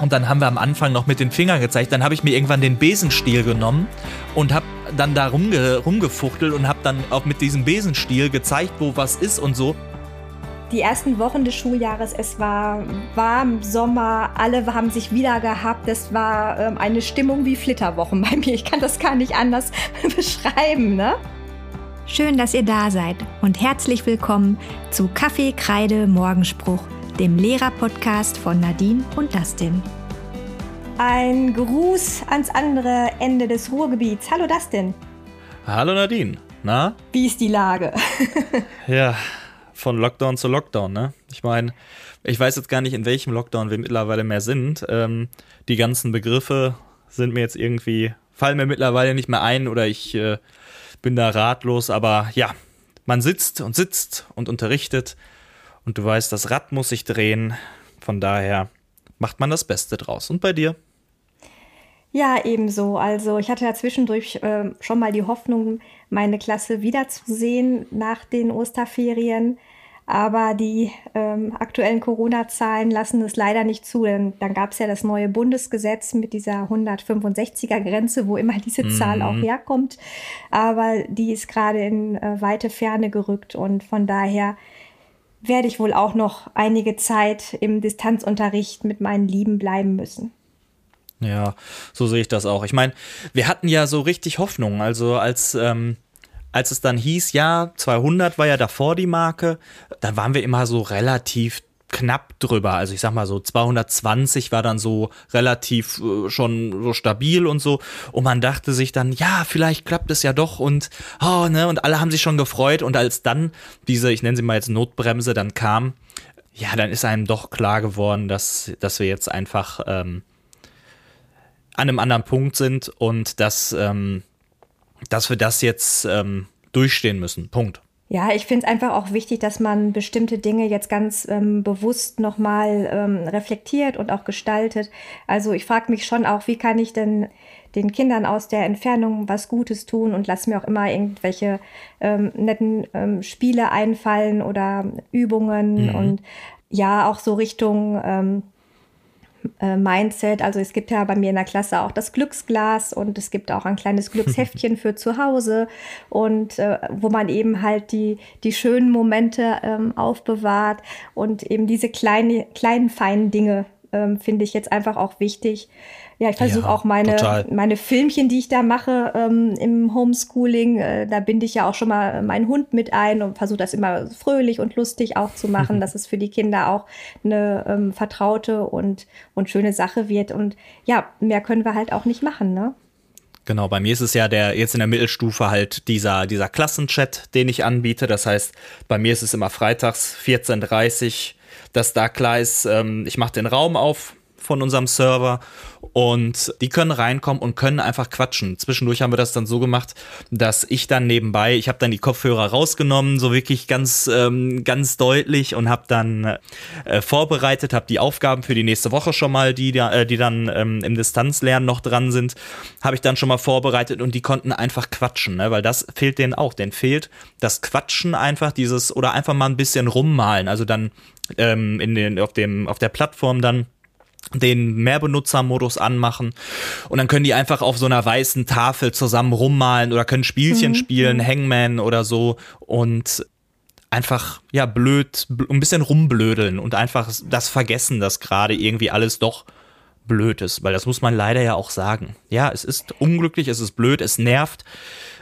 Und dann haben wir am Anfang noch mit den Fingern gezeigt. Dann habe ich mir irgendwann den Besenstiel genommen und habe dann da rumge rumgefuchtelt und habe dann auch mit diesem Besenstiel gezeigt, wo was ist und so. Die ersten Wochen des Schuljahres, es war warm, Sommer, alle haben sich wieder gehabt. Es war ähm, eine Stimmung wie Flitterwochen bei mir. Ich kann das gar nicht anders beschreiben, ne? Schön, dass ihr da seid und herzlich willkommen zu Kaffee, Kreide, Morgenspruch, dem Lehrer-Podcast von Nadine und Dustin. Ein Gruß ans andere Ende des Ruhrgebiets. Hallo Dustin. Hallo Nadine. Na? Wie ist die Lage? ja, von Lockdown zu Lockdown, ne? Ich meine, ich weiß jetzt gar nicht, in welchem Lockdown wir mittlerweile mehr sind. Ähm, die ganzen Begriffe sind mir jetzt irgendwie, fallen mir mittlerweile nicht mehr ein oder ich äh, bin da ratlos, aber ja, man sitzt und sitzt und unterrichtet und du weißt, das Rad muss sich drehen. Von daher macht man das Beste draus. Und bei dir? Ja, ebenso. Also ich hatte ja zwischendurch äh, schon mal die Hoffnung, meine Klasse wiederzusehen nach den Osterferien. Aber die ähm, aktuellen Corona-Zahlen lassen es leider nicht zu. Denn dann gab es ja das neue Bundesgesetz mit dieser 165er-Grenze, wo immer diese mhm. Zahl auch herkommt. Aber die ist gerade in äh, weite Ferne gerückt und von daher werde ich wohl auch noch einige Zeit im Distanzunterricht mit meinen Lieben bleiben müssen. Ja, so sehe ich das auch. Ich meine, wir hatten ja so richtig Hoffnung. Also als ähm, als es dann hieß, ja, 200 war ja davor die Marke, dann waren wir immer so relativ knapp drüber. Also ich sag mal so 220 war dann so relativ äh, schon so stabil und so. Und man dachte sich dann, ja, vielleicht klappt es ja doch und oh, ne, und alle haben sich schon gefreut. Und als dann diese, ich nenne sie mal jetzt Notbremse, dann kam, ja, dann ist einem doch klar geworden, dass, dass wir jetzt einfach ähm, an einem anderen Punkt sind und dass ähm, dass wir das jetzt ähm, durchstehen müssen. Punkt. Ja, ich finde es einfach auch wichtig, dass man bestimmte Dinge jetzt ganz ähm, bewusst nochmal ähm, reflektiert und auch gestaltet. Also ich frage mich schon auch, wie kann ich denn den Kindern aus der Entfernung was Gutes tun und lass mir auch immer irgendwelche ähm, netten ähm, Spiele einfallen oder Übungen mhm. und ja, auch so Richtung ähm, äh, Mindset. Also es gibt ja bei mir in der Klasse auch das Glücksglas und es gibt auch ein kleines Glücksheftchen für zu Hause und äh, wo man eben halt die, die schönen Momente ähm, aufbewahrt und eben diese kleine, kleinen, feinen Dinge ähm, finde ich jetzt einfach auch wichtig. Ja, ich versuche ja, auch meine, meine Filmchen, die ich da mache ähm, im Homeschooling, äh, da binde ich ja auch schon mal meinen Hund mit ein und versuche das immer fröhlich und lustig auch zu machen, dass es für die Kinder auch eine ähm, vertraute und, und schöne Sache wird. Und ja, mehr können wir halt auch nicht machen, ne? Genau, bei mir ist es ja der jetzt in der Mittelstufe halt dieser, dieser Klassenchat, den ich anbiete. Das heißt, bei mir ist es immer freitags 14.30 Uhr dass da klar ist, ähm, ich mache den Raum auf von unserem Server und die können reinkommen und können einfach quatschen. Zwischendurch haben wir das dann so gemacht, dass ich dann nebenbei, ich habe dann die Kopfhörer rausgenommen, so wirklich ganz ähm, ganz deutlich und habe dann äh, vorbereitet, habe die Aufgaben für die nächste Woche schon mal, die äh, die dann ähm, im Distanzlernen noch dran sind, habe ich dann schon mal vorbereitet und die konnten einfach quatschen, ne? weil das fehlt denen auch, denen fehlt das Quatschen einfach dieses oder einfach mal ein bisschen rummalen, also dann ähm, in den auf dem auf der Plattform dann den Mehrbenutzermodus anmachen und dann können die einfach auf so einer weißen Tafel zusammen rummalen oder können Spielchen mhm. spielen, mhm. Hangman oder so und einfach ja blöd, ein bisschen rumblödeln und einfach das vergessen, dass gerade irgendwie alles doch blöd ist, weil das muss man leider ja auch sagen. Ja, es ist unglücklich, es ist blöd, es nervt,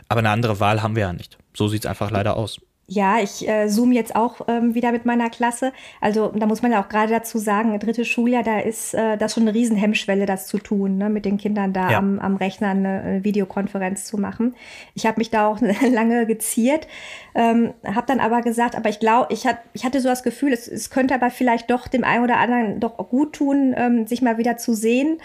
aber eine andere Wahl haben wir ja nicht. So sieht es einfach leider aus. Ja, ich äh, zoome jetzt auch ähm, wieder mit meiner Klasse. Also da muss man ja auch gerade dazu sagen, dritte Schuljahr, da ist äh, das schon eine Riesenhemmschwelle, das zu tun, ne? mit den Kindern da ja. am, am Rechner eine, eine Videokonferenz zu machen. Ich habe mich da auch lange geziert, ähm, habe dann aber gesagt, aber ich glaube, ich, hat, ich hatte so das Gefühl, es, es könnte aber vielleicht doch dem einen oder anderen doch gut tun, ähm, sich mal wieder zu sehen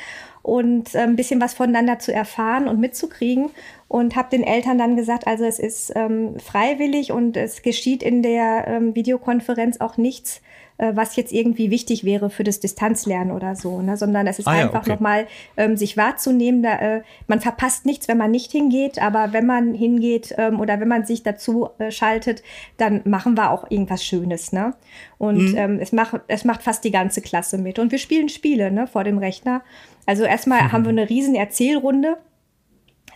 und äh, ein bisschen was voneinander zu erfahren und mitzukriegen und habe den Eltern dann gesagt, also es ist ähm, freiwillig und es geschieht in der ähm, Videokonferenz auch nichts äh, was jetzt irgendwie wichtig wäre für das Distanzlernen oder so, ne? sondern es ist Ah ja, einfach okay. nochmal ähm, sich wahrzunehmen. Da, äh, man verpasst nichts, wenn man nicht hingeht, aber wenn man hingeht ähm, oder wenn man sich dazu äh, schaltet, dann machen wir auch irgendwas Schönes. Ne? Und Mhm. ähm, es, macht, es macht fast die ganze Klasse mit. Und wir spielen Spiele ne, vor dem Rechner. Also erstmal haben wir eine riesen Erzählrunde.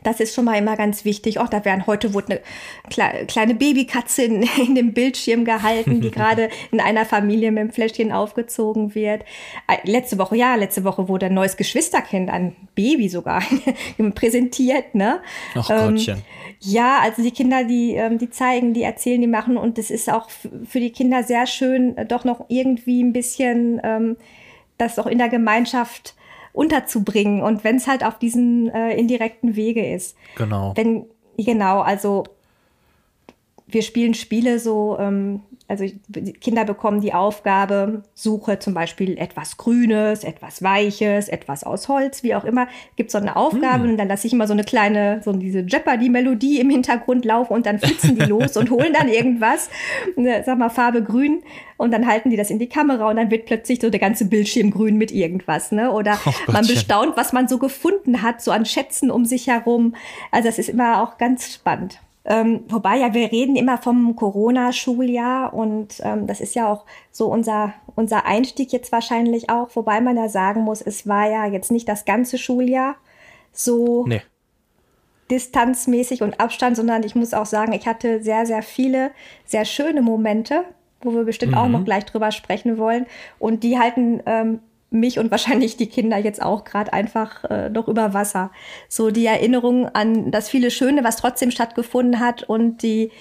Das ist schon mal immer ganz wichtig. Auch da werden heute wurde eine kle kleine Babykatze in, in dem Bildschirm gehalten, die gerade in einer Familie mit dem Fläschchen aufgezogen wird. Äh, Letzte Woche, ja, letzte Woche wurde ein neues Geschwisterkind, ein Baby sogar, präsentiert, ne? Ach Ähm, Gottchen. ja, also die Kinder, die, ähm, die zeigen, die erzählen, die machen und es ist auch für die Kinder sehr schön, äh, doch noch irgendwie ein bisschen ähm, das auch in der Gemeinschaft unterzubringen und wenn es halt auf diesen äh, indirekten Wege ist. Genau. Wenn, genau, also wir spielen Spiele so, ähm, also die Kinder bekommen die Aufgabe, suche zum Beispiel etwas Grünes, etwas Weiches, etwas aus Holz, wie auch immer. Gibt so eine Aufgabe und dann lasse ich immer so eine kleine, so diese Jeopardy-Melodie im Hintergrund laufen und dann flitzen die los und holen dann irgendwas, ne, sag mal Farbe grün und dann halten die das in die Kamera und dann wird plötzlich so der ganze Bildschirm grün mit irgendwas, ne? Oder Oh man bestaunt, was man so gefunden hat, so an Schätzen um sich herum. Also das ist immer auch ganz spannend. Ähm, wobei ja, wir reden immer vom Corona-Schuljahr und ähm, das ist ja auch so unser, unser Einstieg jetzt wahrscheinlich auch, wobei man ja sagen muss, es war ja jetzt nicht das ganze Schuljahr so Nee. distanzmäßig und Abstand, sondern ich muss auch sagen, ich hatte sehr, sehr viele sehr schöne Momente, wo wir bestimmt auch noch gleich drüber sprechen wollen. Und die halten ähm, mich und wahrscheinlich die Kinder jetzt auch gerade einfach äh, noch über Wasser. So die Erinnerung an das viele Schöne, was trotzdem stattgefunden hat und die,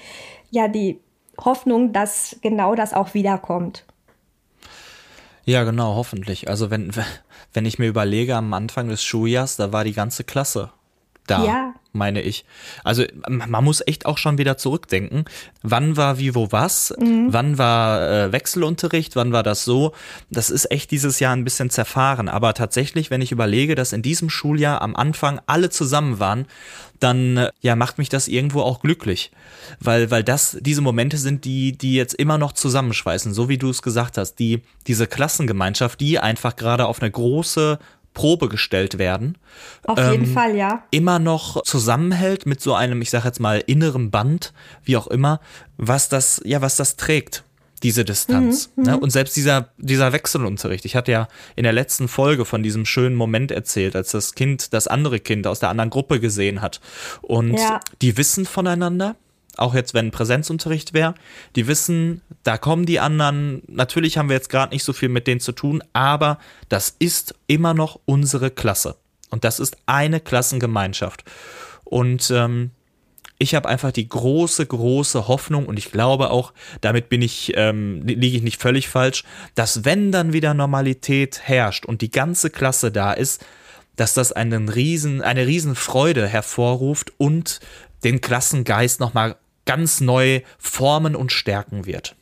ja, die Hoffnung, dass genau das auch wiederkommt. Ja, genau, hoffentlich. Also wenn, wenn ich mir überlege, am Anfang des Schuljahrs, da war die ganze Klasse da, Ja. meine ich. Also man muss echt auch schon wieder zurückdenken. Wann war wie, wo, was? Wann war äh, Wechselunterricht? Wann war das so? Das ist echt dieses Jahr ein bisschen zerfahren. Aber tatsächlich, wenn ich überlege, dass in diesem Schuljahr am Anfang alle zusammen waren, dann äh, ja macht mich das irgendwo auch glücklich, weil weil das diese Momente sind, die die jetzt immer noch zusammenschweißen, so wie du es gesagt hast, die diese Klassengemeinschaft, die einfach gerade auf eine große Probe gestellt werden, Auf Ähm, jeden Fall, ja. immer noch zusammenhält mit so einem, ich sag jetzt mal inneren Band, wie auch immer, was das ja was das trägt. Diese Distanz. ne? Und selbst dieser, dieser Wechselunterricht. Ich hatte ja in der letzten Folge von diesem schönen Moment erzählt, als das Kind das andere Kind aus der anderen Gruppe gesehen hat. Und Ja. die wissen voneinander, auch jetzt, wenn Präsenzunterricht wäre, die wissen, da kommen die anderen. Natürlich haben wir jetzt gerade nicht so viel mit denen zu tun, aber das ist immer noch unsere Klasse. Und das ist eine Klassengemeinschaft. Und ähm, ich habe einfach die große, große Hoffnung und ich glaube auch, damit bin ich, ähm, liege ich nicht völlig falsch, dass wenn dann wieder Normalität herrscht und die ganze Klasse da ist, dass das einen riesen, eine riesen Freude hervorruft und den Klassengeist nochmal ganz neu formen und stärken wird.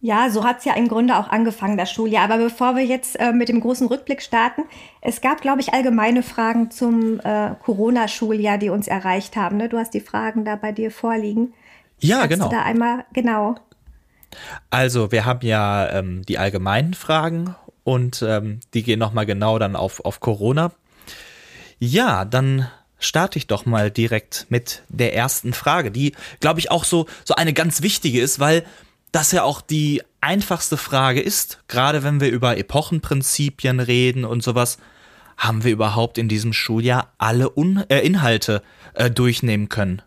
Ja, so hat's ja im Grunde auch angefangen, das Schuljahr. Aber bevor wir jetzt äh, mit dem großen Rückblick starten, es gab, glaube ich, allgemeine Fragen zum äh, Corona-Schuljahr, die uns erreicht haben. Ne? Du hast die Fragen da bei dir vorliegen. Ja, Kannst genau. Du da einmal, genau. Also, wir haben ja ähm, die allgemeinen Fragen und ähm, die gehen nochmal genau dann auf, auf Corona. Ja, dann starte ich doch mal direkt mit der ersten Frage, die, glaube ich, auch so, so eine ganz wichtige ist, weil das ja auch die einfachste Frage ist, gerade wenn wir über Epochenprinzipien reden und sowas. Haben wir überhaupt in diesem Schuljahr alle Un äh, Inhalte äh, durchnehmen können?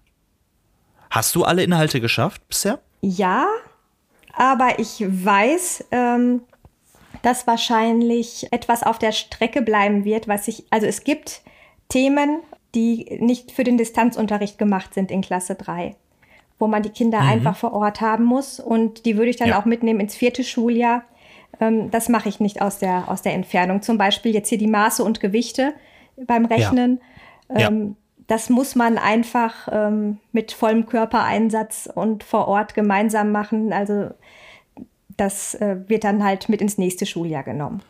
Hast du alle Inhalte geschafft bisher? Ja, aber ich weiß, ähm, dass wahrscheinlich etwas auf der Strecke bleiben wird, was ich, also es gibt Themen, die nicht für den Distanzunterricht gemacht sind in Klasse 3, wo man die Kinder einfach vor Ort haben muss und die würde ich dann Ja. auch mitnehmen ins vierte Schuljahr. Ähm, das mache ich nicht aus der, aus der Entfernung. Zum Beispiel jetzt hier die Maße und Gewichte beim Rechnen. Ja. Ähm, das muss man einfach ähm, mit vollem Körpereinsatz und vor Ort gemeinsam machen. Also das äh, wird dann halt mit ins nächste Schuljahr genommen.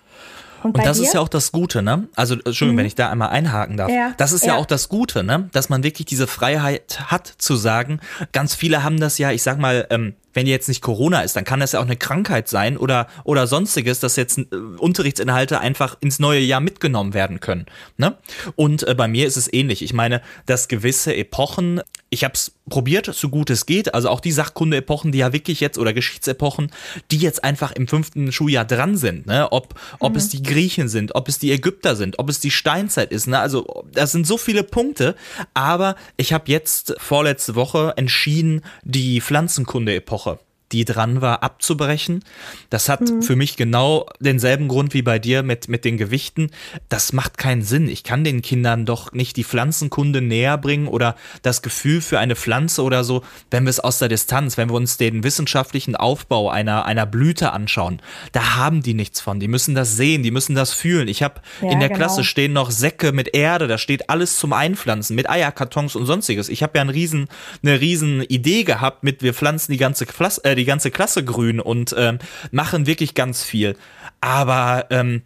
Und, Und das ist ja auch das Gute, ne? Also, Entschuldigung, wenn ich da einmal einhaken darf. Mhm. Ja, das ist ja. ja. auch das Gute, ne? Dass man wirklich diese Freiheit hat zu sagen. Ganz viele haben das ja, ich sag mal, ähm, wenn jetzt nicht Corona ist, dann kann das ja auch eine Krankheit sein oder, oder sonstiges, dass jetzt äh, Unterrichtsinhalte einfach ins neue Jahr mitgenommen werden können. Ne? Und äh, bei mir ist es ähnlich. Ich meine, dass gewisse Epochen, ich habe es probiert, so gut es geht, also auch die Sachkunde-Epochen, die ja wirklich jetzt, oder Geschichtsepochen, die jetzt einfach im fünften Schuljahr dran sind, ne? ob, ob mhm. es die Griechen sind, ob es die Ägypter sind, ob es die Steinzeit ist. Ne? Also das sind so viele Punkte, aber ich habe jetzt vorletzte Woche entschieden, die Pflanzenkunde-Epoche die dran war, abzubrechen. Das hat mhm. für mich genau denselben Grund wie bei dir mit, mit den Gewichten. Das macht keinen Sinn. Ich kann den Kindern doch nicht die Pflanzenkunde näher bringen oder das Gefühl für eine Pflanze oder so, wenn wir es aus der Distanz, wenn wir uns den wissenschaftlichen Aufbau einer, einer Blüte anschauen. Da haben die nichts von. Die müssen das sehen, die müssen das fühlen. Ich habe ja, in der genau. Klasse stehen noch Säcke mit Erde, da steht alles zum Einpflanzen, mit Eierkartons und sonstiges. Ich habe ja einen riesen, eine riesen Idee gehabt mit, wir pflanzen die ganze Klasse, äh, die ganze Klasse grün und ähm, machen wirklich ganz viel. Aber ähm,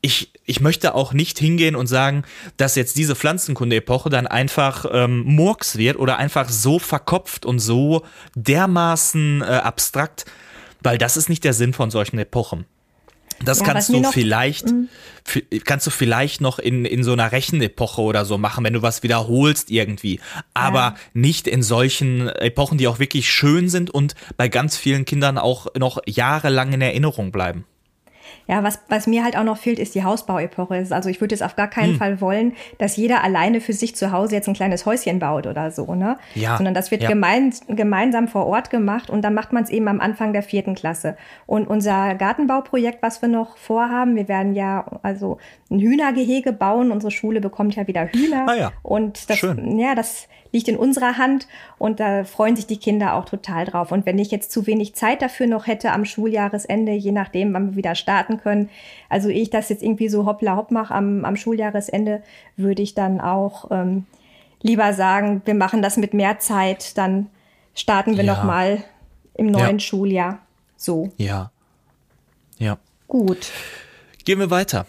ich, ich möchte auch nicht hingehen und sagen, dass jetzt diese Pflanzenkunde-Epoche dann einfach ähm, Murks wird oder einfach so verkopft und so dermaßen äh, abstrakt, weil das ist nicht der Sinn von solchen Epochen. Das ja, kannst du vielleicht, mhm. kannst du vielleicht noch in, in so einer Rechenepoche oder so machen, wenn du was wiederholst irgendwie. Aber ja. nicht in solchen Epochen, die auch wirklich schön sind und bei ganz vielen Kindern auch noch jahrelang in Erinnerung bleiben. Ja, was, was mir halt auch noch fehlt, ist die Hausbauepoche. Also ich würde jetzt auf gar keinen hm. Fall wollen, dass jeder alleine für sich zu Hause jetzt ein kleines Häuschen baut oder so, ne? Ja. Sondern das wird ja. gemein, gemeinsam vor Ort gemacht und dann macht man es eben am Anfang der vierten Klasse. Und unser Gartenbauprojekt, was wir noch vorhaben, wir werden ja also ein Hühnergehege bauen. Unsere Schule bekommt ja wieder Hühner. Ah ja. Und das, Schön. ja, das liegt in unserer Hand und da freuen sich die Kinder auch total drauf. Und wenn ich jetzt zu wenig Zeit dafür noch hätte am Schuljahresende, je nachdem, wann wir wieder starten können, also ich das jetzt irgendwie so hoppla hopp mache am, am Schuljahresende, würde ich dann auch ähm, lieber sagen, wir machen das mit mehr Zeit, dann starten wir ja. noch mal im neuen ja. Schuljahr. So. Ja. Ja. Gut. Gehen wir weiter.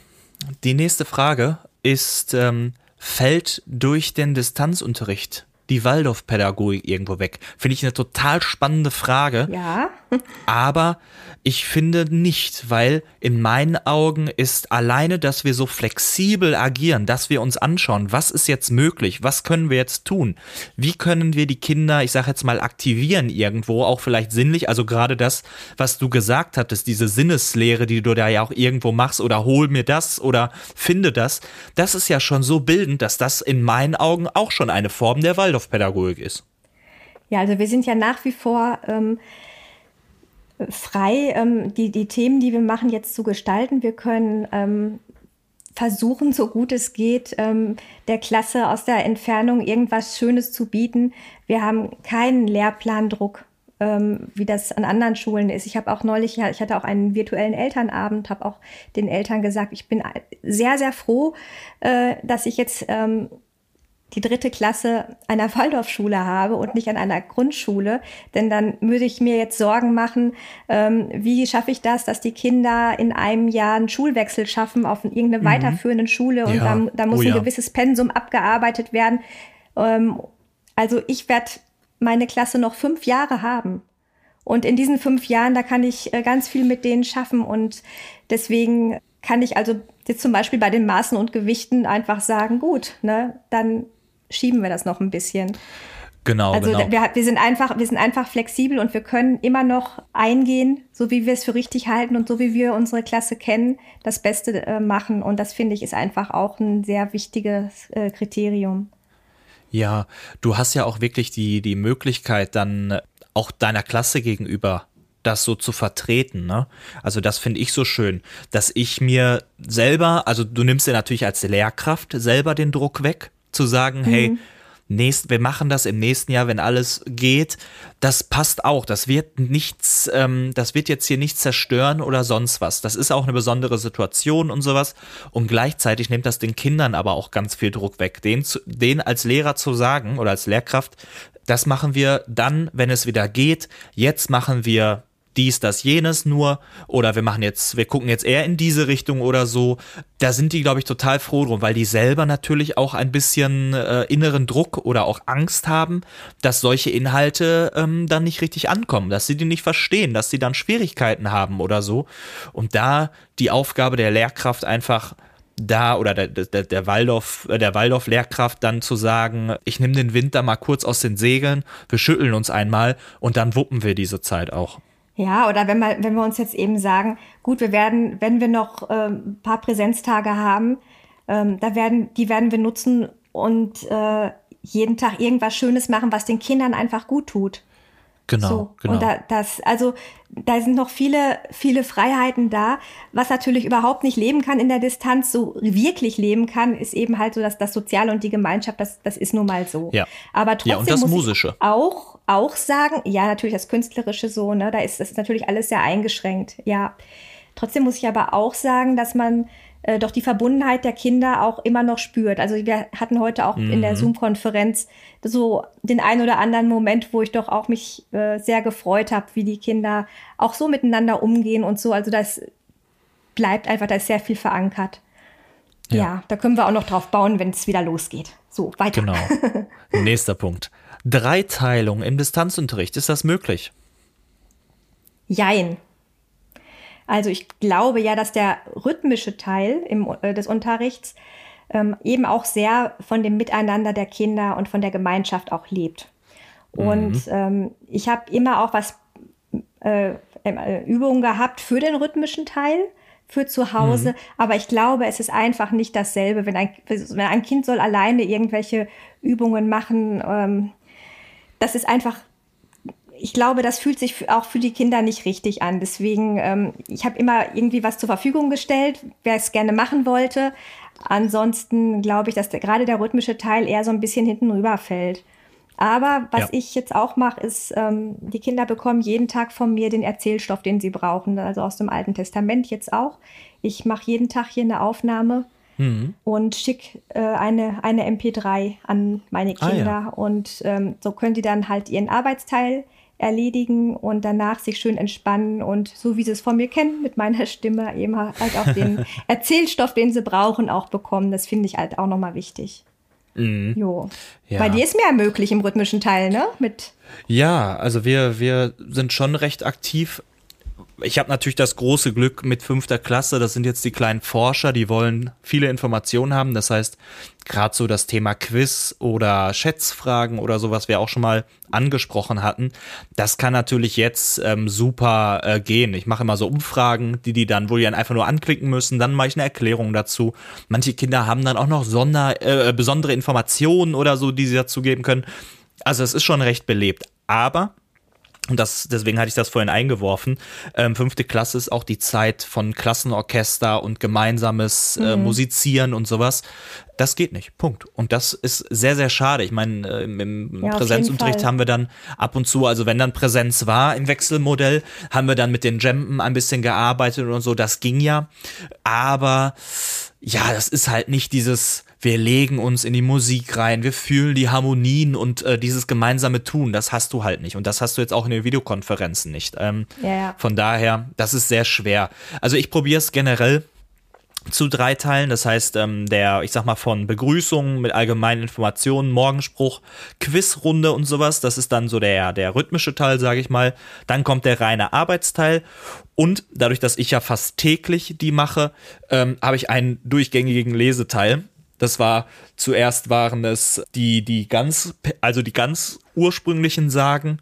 Die nächste Frage ist, ähm, fällt durch den Distanzunterricht die Waldorfpädagogik irgendwo weg? Finde ich eine total spannende Frage. Ja. aber ich finde nicht, weil in meinen Augen ist alleine, dass wir so flexibel agieren, dass wir uns anschauen, was ist jetzt möglich, was können wir jetzt tun, wie können wir die Kinder, ich sage jetzt mal, aktivieren irgendwo, auch vielleicht sinnlich, also gerade das, was du gesagt hattest, diese Sinneslehre, die du da ja auch irgendwo machst oder hol mir das oder finde das, das ist ja schon so bildend, dass das in meinen Augen auch schon eine Form der Waldorfpädagogik ist. Ja, also wir sind ja nach wie vor ähm, frei, ähm, die, die Themen, die wir machen, jetzt zu gestalten. Wir können ähm, versuchen, so gut es geht, ähm, der Klasse aus der Entfernung irgendwas Schönes zu bieten. Wir haben keinen Lehrplandruck, ähm, wie das an anderen Schulen ist. Ich habe auch neulich, ich hatte auch einen virtuellen Elternabend, habe auch den Eltern gesagt, ich bin sehr, sehr froh, äh, dass ich jetzt ähm, die dritte Klasse einer Waldorfschule habe und nicht an einer Grundschule, denn dann würde ich mir jetzt Sorgen machen, ähm, wie schaffe ich das, dass die Kinder in einem Jahr einen Schulwechsel schaffen auf irgendeine mhm. weiterführende Schule und ja. da, da, muss oh, ein gewisses Pensum abgearbeitet werden. Ähm, also ich werde meine Klasse noch fünf Jahre haben. Und in diesen fünf Jahren, da kann ich äh, ganz viel mit denen schaffen und deswegen kann ich also jetzt zum Beispiel bei den Maßen und Gewichten einfach sagen, gut, ne, dann schieben wir das noch ein bisschen. Genau, also genau. Wir, wir, sind einfach, wir sind einfach flexibel und wir können immer noch eingehen, so wie wir es für richtig halten und so wie wir unsere Klasse kennen, das Beste äh, machen. Und das finde ich ist einfach auch ein sehr wichtiges äh, Kriterium. Ja, du hast ja auch wirklich die, die Möglichkeit, dann auch deiner Klasse gegenüber das so zu vertreten. Ne? Also das finde ich so schön, dass ich mir selber, also du nimmst dir natürlich als Lehrkraft selber den Druck weg zu sagen, mhm. hey, nächst, wir machen das im nächsten Jahr, wenn alles geht. Das passt auch. Das wird nichts, ähm, das wird jetzt hier nichts zerstören oder sonst was. Das ist auch eine besondere Situation und sowas. Und gleichzeitig nimmt das den Kindern aber auch ganz viel Druck weg. Den, den als Lehrer zu sagen oder als Lehrkraft, das machen wir dann, wenn es wieder geht. Jetzt machen wir dies, das, jenes nur oder wir machen jetzt, wir gucken jetzt eher in diese Richtung oder so. Da sind die, glaube ich, total froh drum, weil die selber natürlich auch ein bisschen äh, inneren Druck oder auch Angst haben, dass solche Inhalte ähm, dann nicht richtig ankommen, dass sie die nicht verstehen, dass sie dann Schwierigkeiten haben oder so. Und da die Aufgabe der Lehrkraft einfach da oder der, der, der Waldorf, äh, der Waldorf-Lehrkraft dann zu sagen, ich nehme den Wind da mal kurz aus den Segeln, wir schütteln uns einmal und dann wuppen wir diese Zeit auch. Ja, oder wenn wir, wenn wir uns jetzt eben sagen, gut, wir werden, wenn wir noch äh, ein paar Präsenztage haben, ähm, da werden, die werden wir nutzen und äh, jeden Tag irgendwas Schönes machen, was den Kindern einfach gut tut. Genau, so. genau. Und da, das, also da sind noch viele, viele Freiheiten da. Was natürlich überhaupt nicht leben kann in der Distanz, so wirklich leben kann, ist eben halt so, dass das Soziale und die Gemeinschaft, das, das ist nun mal so. Ja. Aber trotzdem ja, und das muss Musische. ich auch, auch sagen, ja, natürlich das Künstlerische so, ne, da ist das ist natürlich alles sehr eingeschränkt, ja. Trotzdem muss ich aber auch sagen, dass man äh, doch die Verbundenheit der Kinder auch immer noch spürt. Also wir hatten heute auch in der Mhm. Zoom-Konferenz so den ein oder anderen Moment, wo ich doch auch mich äh, sehr gefreut habe, wie die Kinder auch so miteinander umgehen und so. Also das bleibt einfach, da ist sehr viel verankert. Ja, Ja. da können wir auch noch drauf bauen, wenn es wieder losgeht. So, weiter. Genau. Nächster Punkt. Dreiteilung im Distanzunterricht, ist das möglich? Jein. Also ich glaube ja, dass der rhythmische Teil im, äh, des Unterrichts ähm, eben auch sehr von dem Miteinander der Kinder und von der Gemeinschaft auch lebt. Und ähm, ich habe immer auch was äh, äh, Übungen gehabt für den rhythmischen Teil, für zu Hause. Aber ich glaube, es ist einfach nicht dasselbe, wenn ein, wenn ein Kind soll alleine irgendwelche Übungen machen. Ähm, das ist einfach ich glaube, das fühlt sich auch für die Kinder nicht richtig an. Deswegen, ähm, ich habe immer irgendwie was zur Verfügung gestellt, wer es gerne machen wollte. Ansonsten glaube ich, dass der, gerade der rhythmische Teil eher so ein bisschen hinten rüberfällt. Aber was Ja. ich jetzt auch mache, ist, ähm, die Kinder bekommen jeden Tag von mir den Erzählstoff, den sie brauchen. Also aus dem Alten Testament jetzt auch. Ich mache jeden Tag hier eine Aufnahme und schicke äh, eine, eine MP3 an meine Ah, ja. Kinder. Und ähm, so können die dann halt ihren Arbeitsteil erledigen und danach sich schön entspannen und so wie sie es von mir kennen, mit meiner Stimme eben halt auch den Erzählstoff, den sie brauchen, auch bekommen. Das finde ich halt auch nochmal wichtig. Jo. Ja. Bei dir ist mehr möglich im rhythmischen Teil, ne? Mit Ja, also wir, wir sind schon recht aktiv. Ich habe natürlich das große Glück mit fünfter Klasse, das sind jetzt die kleinen Forscher, die wollen viele Informationen haben. Das heißt, gerade so das Thema Quiz oder Schätzfragen oder so, was wir auch schon mal angesprochen hatten, das kann natürlich jetzt ähm, super äh, gehen. Ich mache immer so Umfragen, die die dann, wo die dann einfach nur anklicken müssen, dann mache ich eine Erklärung dazu. Manche Kinder haben dann auch noch Sonder, äh, besondere Informationen oder so, die sie dazu geben können. Also es ist schon recht belebt. Aber und das, deswegen hatte ich das vorhin eingeworfen. Ähm, fünfte Klasse ist auch die Zeit von Klassenorchester und gemeinsames äh, Musizieren und sowas. Das geht nicht. Punkt. Und das ist sehr, sehr schade. Ich meine, äh, im, Ja, Präsenzunterricht haben wir dann ab und zu, also wenn dann Präsenz war im Wechselmodell, haben wir dann mit den Jampen ein bisschen gearbeitet und so. Das ging ja. Aber ja, das ist halt nicht dieses, wir legen uns in die Musik rein, wir fühlen die Harmonien und äh, dieses gemeinsame Tun, das hast du halt nicht. Und das hast du jetzt auch in den Videokonferenzen nicht. Ähm, Ja, ja. Von daher, das ist sehr schwer. Also ich probiere es generell zu drei Teilen. Das heißt, ähm, der, ich sag mal, von Begrüßungen mit allgemeinen Informationen, Morgenspruch, Quizrunde und sowas. Das ist dann so der, der rhythmische Teil, sage ich mal. Dann kommt der reine Arbeitsteil. Und dadurch, dass ich ja fast täglich die mache, ähm, habe ich einen durchgängigen Leseteil. Das war zuerst waren es die die ganz also die ganz ursprünglichen Sagen.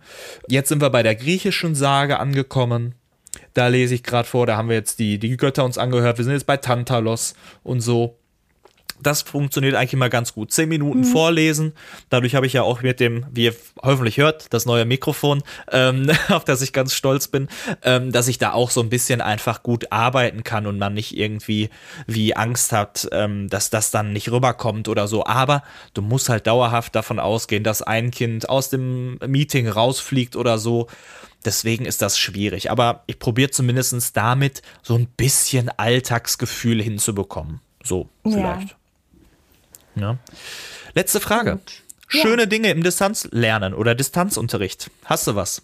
Jetzt sind wir bei der griechischen Sage angekommen. Da lese ich gerade vor, da haben wir jetzt die, die Götter uns angehört. Wir sind jetzt bei Tantalos und so. Das funktioniert eigentlich immer ganz gut. Zehn Minuten vorlesen. Dadurch habe ich ja auch mit dem, wie ihr hoffentlich hört, das neue Mikrofon, ähm, auf das ich ganz stolz bin, ähm, dass ich da auch so ein bisschen einfach gut arbeiten kann und man nicht irgendwie wie Angst hat, ähm, dass das dann nicht rüberkommt oder so. Aber du musst halt dauerhaft davon ausgehen, dass ein Kind aus dem Meeting rausfliegt oder so. Deswegen ist das schwierig. Aber ich probiere zumindest damit so ein bisschen Alltagsgefühl hinzubekommen. So, vielleicht. Ja. Letzte Frage. Ja. Schöne Dinge im Distanzlernen oder Distanzunterricht. Hast du was?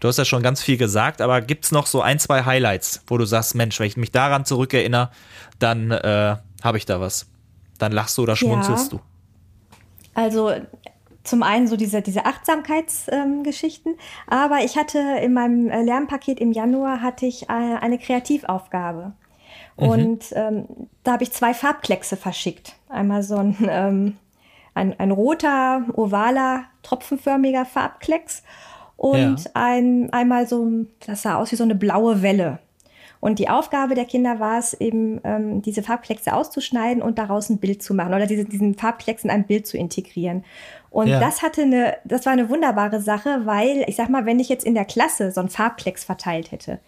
Du hast ja schon ganz viel gesagt, aber gibt es noch so ein, zwei Highlights, wo du sagst, Mensch, wenn ich mich daran zurückerinnere, dann äh, habe ich da was. Dann lachst du oder schmunzelst ja. du. Also zum einen so diese, diese Achtsamkeitsgeschichten, ähm, aber ich hatte in meinem äh, Lernpaket im Januar hatte ich äh, eine Kreativaufgabe. Mhm. Und ähm, da habe ich zwei Farbkleckse verschickt. Einmal so ein, ähm, ein, ein roter, ovaler, tropfenförmiger Farbklecks und ja. ein, einmal so, das sah aus wie so eine blaue Welle. Und die Aufgabe der Kinder war es eben, ähm, diese Farbkleckse auszuschneiden und daraus ein Bild zu machen oder diese, diesen Farbklecks in ein Bild zu integrieren. Und ja. das hatte eine, das war eine wunderbare Sache, weil ich sag mal, wenn ich jetzt in der Klasse so einen Farbklecks verteilt hätte,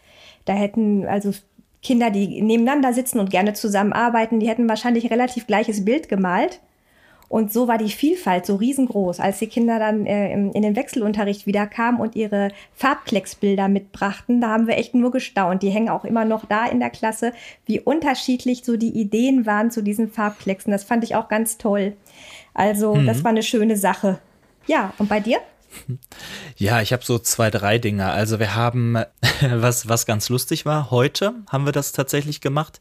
da hätten also Kinder, die nebeneinander sitzen und gerne zusammenarbeiten, die hätten wahrscheinlich ein relativ gleiches Bild gemalt. Und so war die Vielfalt so riesengroß, als die Kinder dann äh, in den Wechselunterricht wieder kamen und ihre Farbklecksbilder mitbrachten. Da haben wir echt nur gestaunt. Die hängen auch immer noch da in der Klasse, wie unterschiedlich so die Ideen waren zu diesen Farbklecksen. Das fand ich auch ganz toll. Also, mhm. das war eine schöne Sache. Ja, und bei dir? Ja, ich habe so zwei, drei Dinge. Also wir haben, was, was ganz lustig war, heute haben wir das tatsächlich gemacht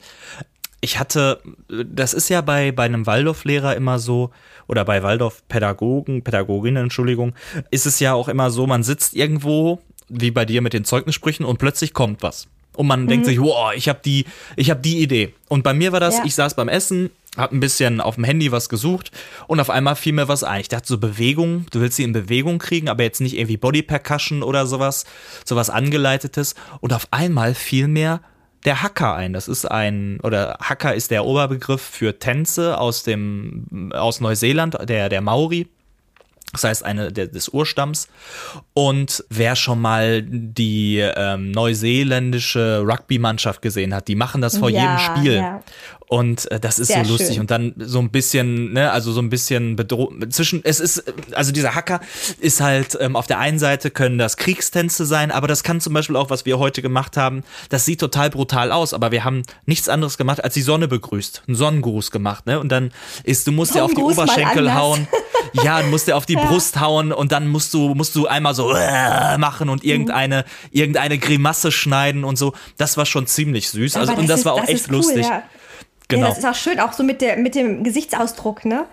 ich hatte, das ist ja bei, bei einem Waldorf-Lehrer immer so, oder bei Waldorf-Pädagogen, Pädagoginnen, Entschuldigung, ist es ja auch immer so, man sitzt irgendwo, wie bei dir mit den Zeugnissprüchen, und plötzlich kommt was. Und man mhm. denkt sich, wow, ich habe die, ich habe die Idee. Und bei mir war das, ja. ich saß beim Essen, hab ein bisschen auf dem Handy was gesucht und auf einmal fiel mir was ein. Ich dachte so Bewegung, du willst sie in Bewegung kriegen, aber jetzt nicht irgendwie Body Percussion oder sowas, sowas angeleitetes. Und auf einmal fiel mir der Hacker ein. Das ist ein, oder Hacker ist der Oberbegriff für Tänze aus dem, aus Neuseeland, der, der Maori. Das heißt, eine der, des Urstamms. Und wer schon mal die ähm, neuseeländische Rugby-Mannschaft gesehen hat, die machen das vor ja, jedem Spiel. Ja. Und äh, das ist Sehr so lustig. Schön. Und dann so ein bisschen, ne, also so ein bisschen bedroht. Zwischen, es ist, also dieser Hacker ist halt, ähm, auf der einen Seite können das Kriegstänze sein, aber das kann zum Beispiel auch, was wir heute gemacht haben, das sieht total brutal aus, aber wir haben nichts anderes gemacht, als die Sonne begrüßt. Einen Sonnengruß gemacht, ne? Und dann ist, du musst ja auf die Oberschenkel hauen. Ja, du musst ja auf die ja. Brust hauen und dann musst du, musst du einmal so äh, machen und irgendeine, mhm. irgendeine Grimasse schneiden und so. Das war schon ziemlich süß. Also, und das ist, war auch echt cool, lustig. Ja. Genau. Ja, das ist auch schön, auch so mit, der, mit dem Gesichtsausdruck, ne?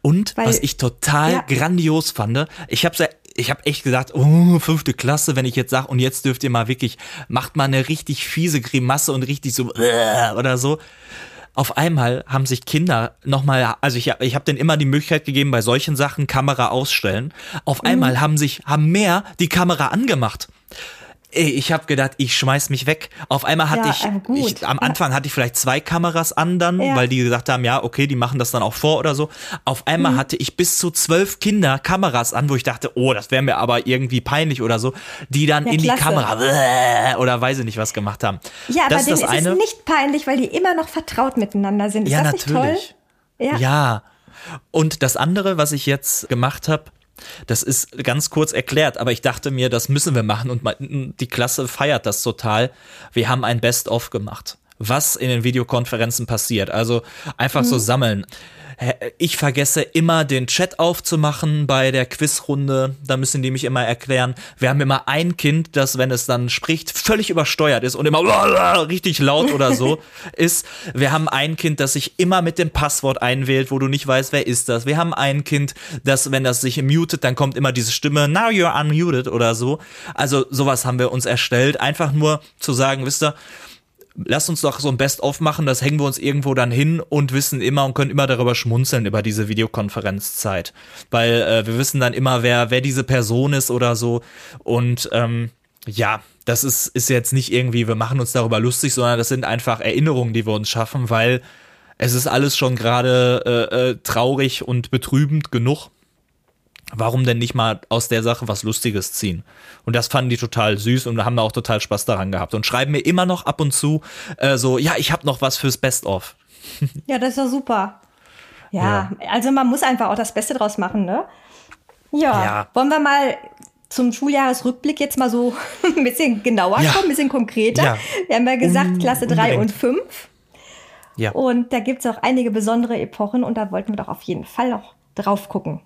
Und Weil, was ich total ja. grandios fand, ich habe ich habe echt gesagt, oh, fünfte Klasse, wenn ich jetzt sage, und jetzt dürft ihr mal wirklich, macht mal eine richtig fiese Grimasse und richtig so äh, oder so. Auf einmal haben sich Kinder nochmal, also ich, ich habe denen immer die Möglichkeit gegeben, bei solchen Sachen Kamera ausstellen. Auf einmal mhm. haben sich, haben mehr die Kamera angemacht. Ey, ich habe gedacht, ich schmeiß mich weg. Auf einmal hatte ja, ich, ähm, ich, am Anfang hatte ich vielleicht zwei Kameras an dann, ja. weil die gesagt haben, ja, okay, die machen das dann auch vor oder so. Auf einmal mhm. hatte ich bis zu zwölf Kinder Kameras an, wo ich dachte, oh, das wäre mir aber irgendwie peinlich oder so, die dann ja, in klasse. die Kamera oder weiß ich nicht was gemacht haben. Ja, das aber denen ist, es nicht peinlich, weil die immer noch vertraut miteinander sind. Ist ja, das natürlich. nicht toll? Ja. ja. Und das andere, was ich jetzt gemacht habe, das ist ganz kurz erklärt, aber ich dachte mir, das müssen wir machen und die Klasse feiert das total. Wir haben ein Best-of gemacht was in den Videokonferenzen passiert. Also einfach mhm. so sammeln ich vergesse immer den Chat aufzumachen bei der Quizrunde. Da müssen die mich immer erklären. Wir haben immer ein Kind, das, wenn es dann spricht, völlig übersteuert ist und immer richtig laut oder so ist. Wir haben ein Kind, das sich immer mit dem Passwort einwählt, wo du nicht weißt, wer ist das. Wir haben ein Kind, das, wenn das sich mutet, dann kommt immer diese Stimme, now you're unmuted oder so. Also sowas haben wir uns erstellt. Einfach nur zu sagen, wisst ihr, lasst uns doch so ein Best-of machen, das hängen wir uns irgendwo dann hin und wissen immer und können immer darüber schmunzeln über diese Videokonferenzzeit. Weil äh, wir wissen dann immer, wer, wer diese Person ist oder so. Und ähm, ja, das ist, ist jetzt nicht irgendwie, wir machen uns darüber lustig, sondern das sind einfach Erinnerungen, die wir uns schaffen, weil es ist alles schon gerade äh, äh, traurig und betrübend genug warum denn nicht mal aus der Sache was Lustiges ziehen? Und das fanden die total süß und haben auch total Spaß daran gehabt und schreiben mir immer noch ab und zu äh, so, ja, ich habe noch was fürs Best-of. Ja, das ist ja super. Ja, ja, also man muss einfach auch das Beste draus machen, ne? Ja. ja. Wollen wir mal zum Schuljahresrückblick jetzt mal so ein bisschen genauer ja. kommen, ein bisschen konkreter. Wir haben ja gesagt, Un Klasse 3 und 5. Ja. Und da gibt es auch einige besondere Epochen und da wollten wir doch auf jeden Fall noch drauf gucken.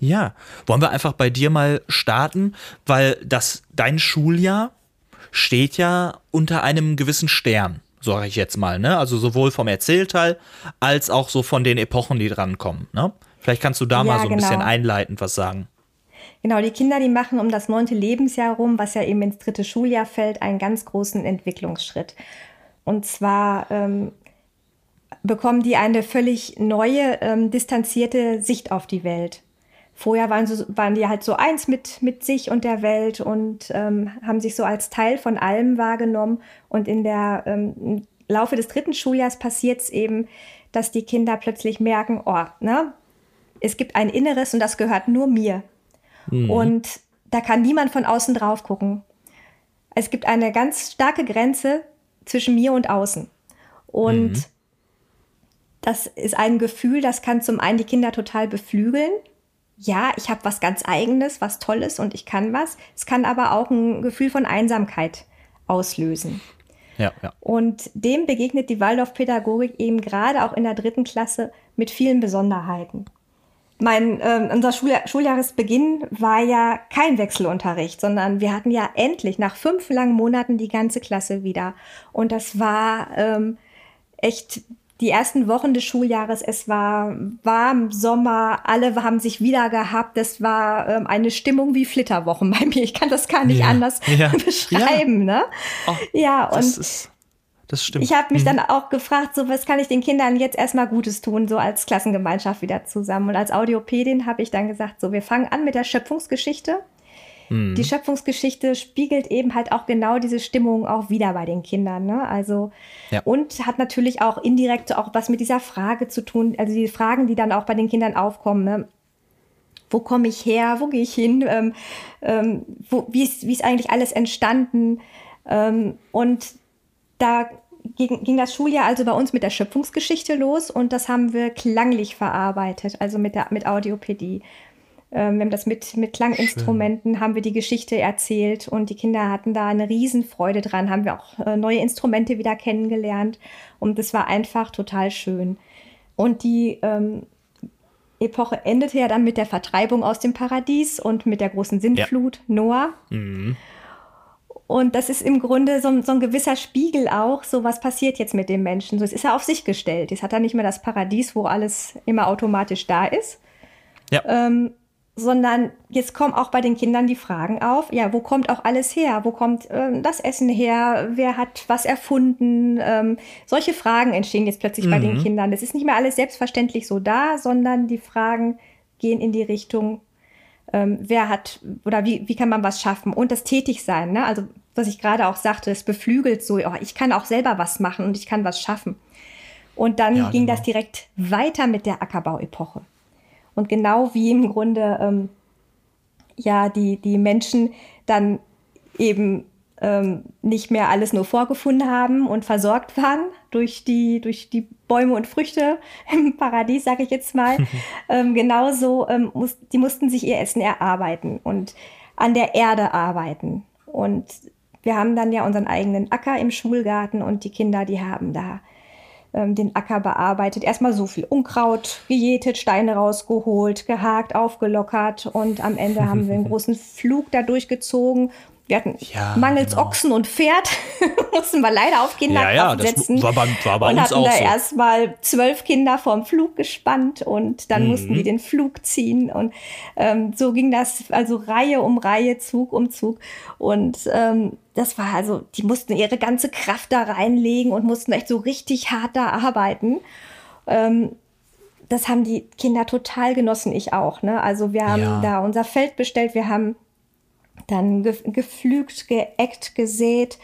Ja, wollen wir einfach bei dir mal starten, weil das dein Schuljahr steht ja unter einem gewissen Stern, sage ich jetzt mal, ne? Also sowohl vom Erzählteil als auch so von den Epochen, die drankommen, ne? Vielleicht kannst du da ja, mal so ein genau. bisschen einleitend was sagen. Genau, die Kinder, die machen um das neunte Lebensjahr rum, was ja eben ins dritte Schuljahr fällt, einen ganz großen Entwicklungsschritt. Und zwar ähm, bekommen die eine völlig neue, ähm, distanzierte Sicht auf die Welt. Vorher waren, so, waren die halt so eins mit, mit sich und der Welt und ähm, haben sich so als Teil von allem wahrgenommen. Und in der ähm, im Laufe des dritten Schuljahres passiert es eben, dass die Kinder plötzlich merken, oh, ne, es gibt ein Inneres und das gehört nur mir. Mhm. Und da kann niemand von außen drauf gucken. Es gibt eine ganz starke Grenze zwischen mir und außen. Und mhm. das ist ein Gefühl, das kann zum einen die Kinder total beflügeln. Ja, ich habe was ganz eigenes, was Tolles und ich kann was. Es kann aber auch ein Gefühl von Einsamkeit auslösen. Ja, ja. Und dem begegnet die Waldorfpädagogik eben gerade auch in der dritten Klasse mit vielen Besonderheiten mein, äh, unser Schuljahr, Schuljahresbeginn war ja kein Wechselunterricht, sondern wir hatten ja endlich nach fünf langen Monaten die ganze Klasse wieder. Und das war ähm, echt die ersten Wochen des Schuljahres. Es war warm, Sommer, alle haben sich wieder gehabt. Es war ähm, eine Stimmung wie Flitterwochen bei mir. Ich kann das gar nicht ja, anders ja, beschreiben. Ja. Ne? Oh, ja, und das stimmt. Ich habe mich mhm. dann auch gefragt, so was kann ich den Kindern jetzt erstmal Gutes tun, so als Klassengemeinschaft wieder zusammen. Und als Audiopädin habe ich dann gesagt, so wir fangen an mit der Schöpfungsgeschichte. Mhm. Die Schöpfungsgeschichte spiegelt eben halt auch genau diese Stimmung auch wieder bei den Kindern. Ne? Also ja. und hat natürlich auch indirekt auch was mit dieser Frage zu tun, also die Fragen, die dann auch bei den Kindern aufkommen. Ne? Wo komme ich her? Wo gehe ich hin? Ähm, ähm, wo, wie, ist, wie ist eigentlich alles entstanden? Ähm, und da ging, ging das Schuljahr also bei uns mit der Schöpfungsgeschichte los und das haben wir klanglich verarbeitet, also mit, der, mit Audiopädie. Ähm, wir haben das mit, mit Klanginstrumenten, Schön. haben wir die Geschichte erzählt und die Kinder hatten da eine Riesenfreude dran, haben wir auch äh, neue Instrumente wieder kennengelernt und das war einfach total schön. Und die ähm, Epoche endete ja dann mit der Vertreibung aus dem Paradies und mit der großen Sintflut ja. Noah. Mhm. Und das ist im Grunde so, so, ein gewisser Spiegel auch, so was passiert jetzt mit dem Menschen. So, es ist er auf sich gestellt. Jetzt hat er nicht mehr das Paradies, wo alles immer automatisch da ist. Ja. Ähm, sondern jetzt kommen auch bei den Kindern die Fragen auf, ja, wo kommt auch alles her? Wo kommt ähm, das Essen her? Wer hat was erfunden? Ähm, solche Fragen entstehen jetzt plötzlich mhm. bei den mhm. Kindern. Es ist nicht mehr alles selbstverständlich so da, sondern die Fragen gehen in die Richtung, ähm, wer hat oder wie, wie kann man was schaffen und das Tätigsein, ne? Also was ich gerade auch sagte, es beflügelt so, oh, ich kann auch selber was machen und ich kann was schaffen. Und dann ja, ging genau. das direkt weiter mit der Ackerbauepoche. Und genau wie im Grunde ähm, ja die, die Menschen dann eben ähm, nicht mehr alles nur vorgefunden haben und versorgt waren durch die, durch die Bäume und Früchte im Paradies, sage ich jetzt mal. ähm, genauso, ähm, muss, die mussten sich ihr Essen erarbeiten und an der Erde arbeiten. Und wir haben dann ja unseren eigenen Acker im Schulgarten und die Kinder, die haben da ähm, den Acker bearbeitet. Erstmal so viel Unkraut gejätet, Steine rausgeholt, gehakt, aufgelockert und am Ende haben wir einen großen Flug da durchgezogen wir hatten ja, mangels genau. Ochsen und Pferd, mussten wir leider auf Kinderkraft ja, ja, setzen. War bei, war bei und uns hatten da so. erstmal zwölf Kinder vorm Flug gespannt und dann mhm. mussten die den Flug ziehen. Und ähm, so ging das also Reihe um Reihe, Zug um Zug. Und ähm, das war also, die mussten ihre ganze Kraft da reinlegen und mussten echt so richtig hart da arbeiten. Ähm, das haben die Kinder total genossen, ich auch. Ne? Also wir haben ja. da unser Feld bestellt, wir haben dann ge geflügt, geeckt, gesät,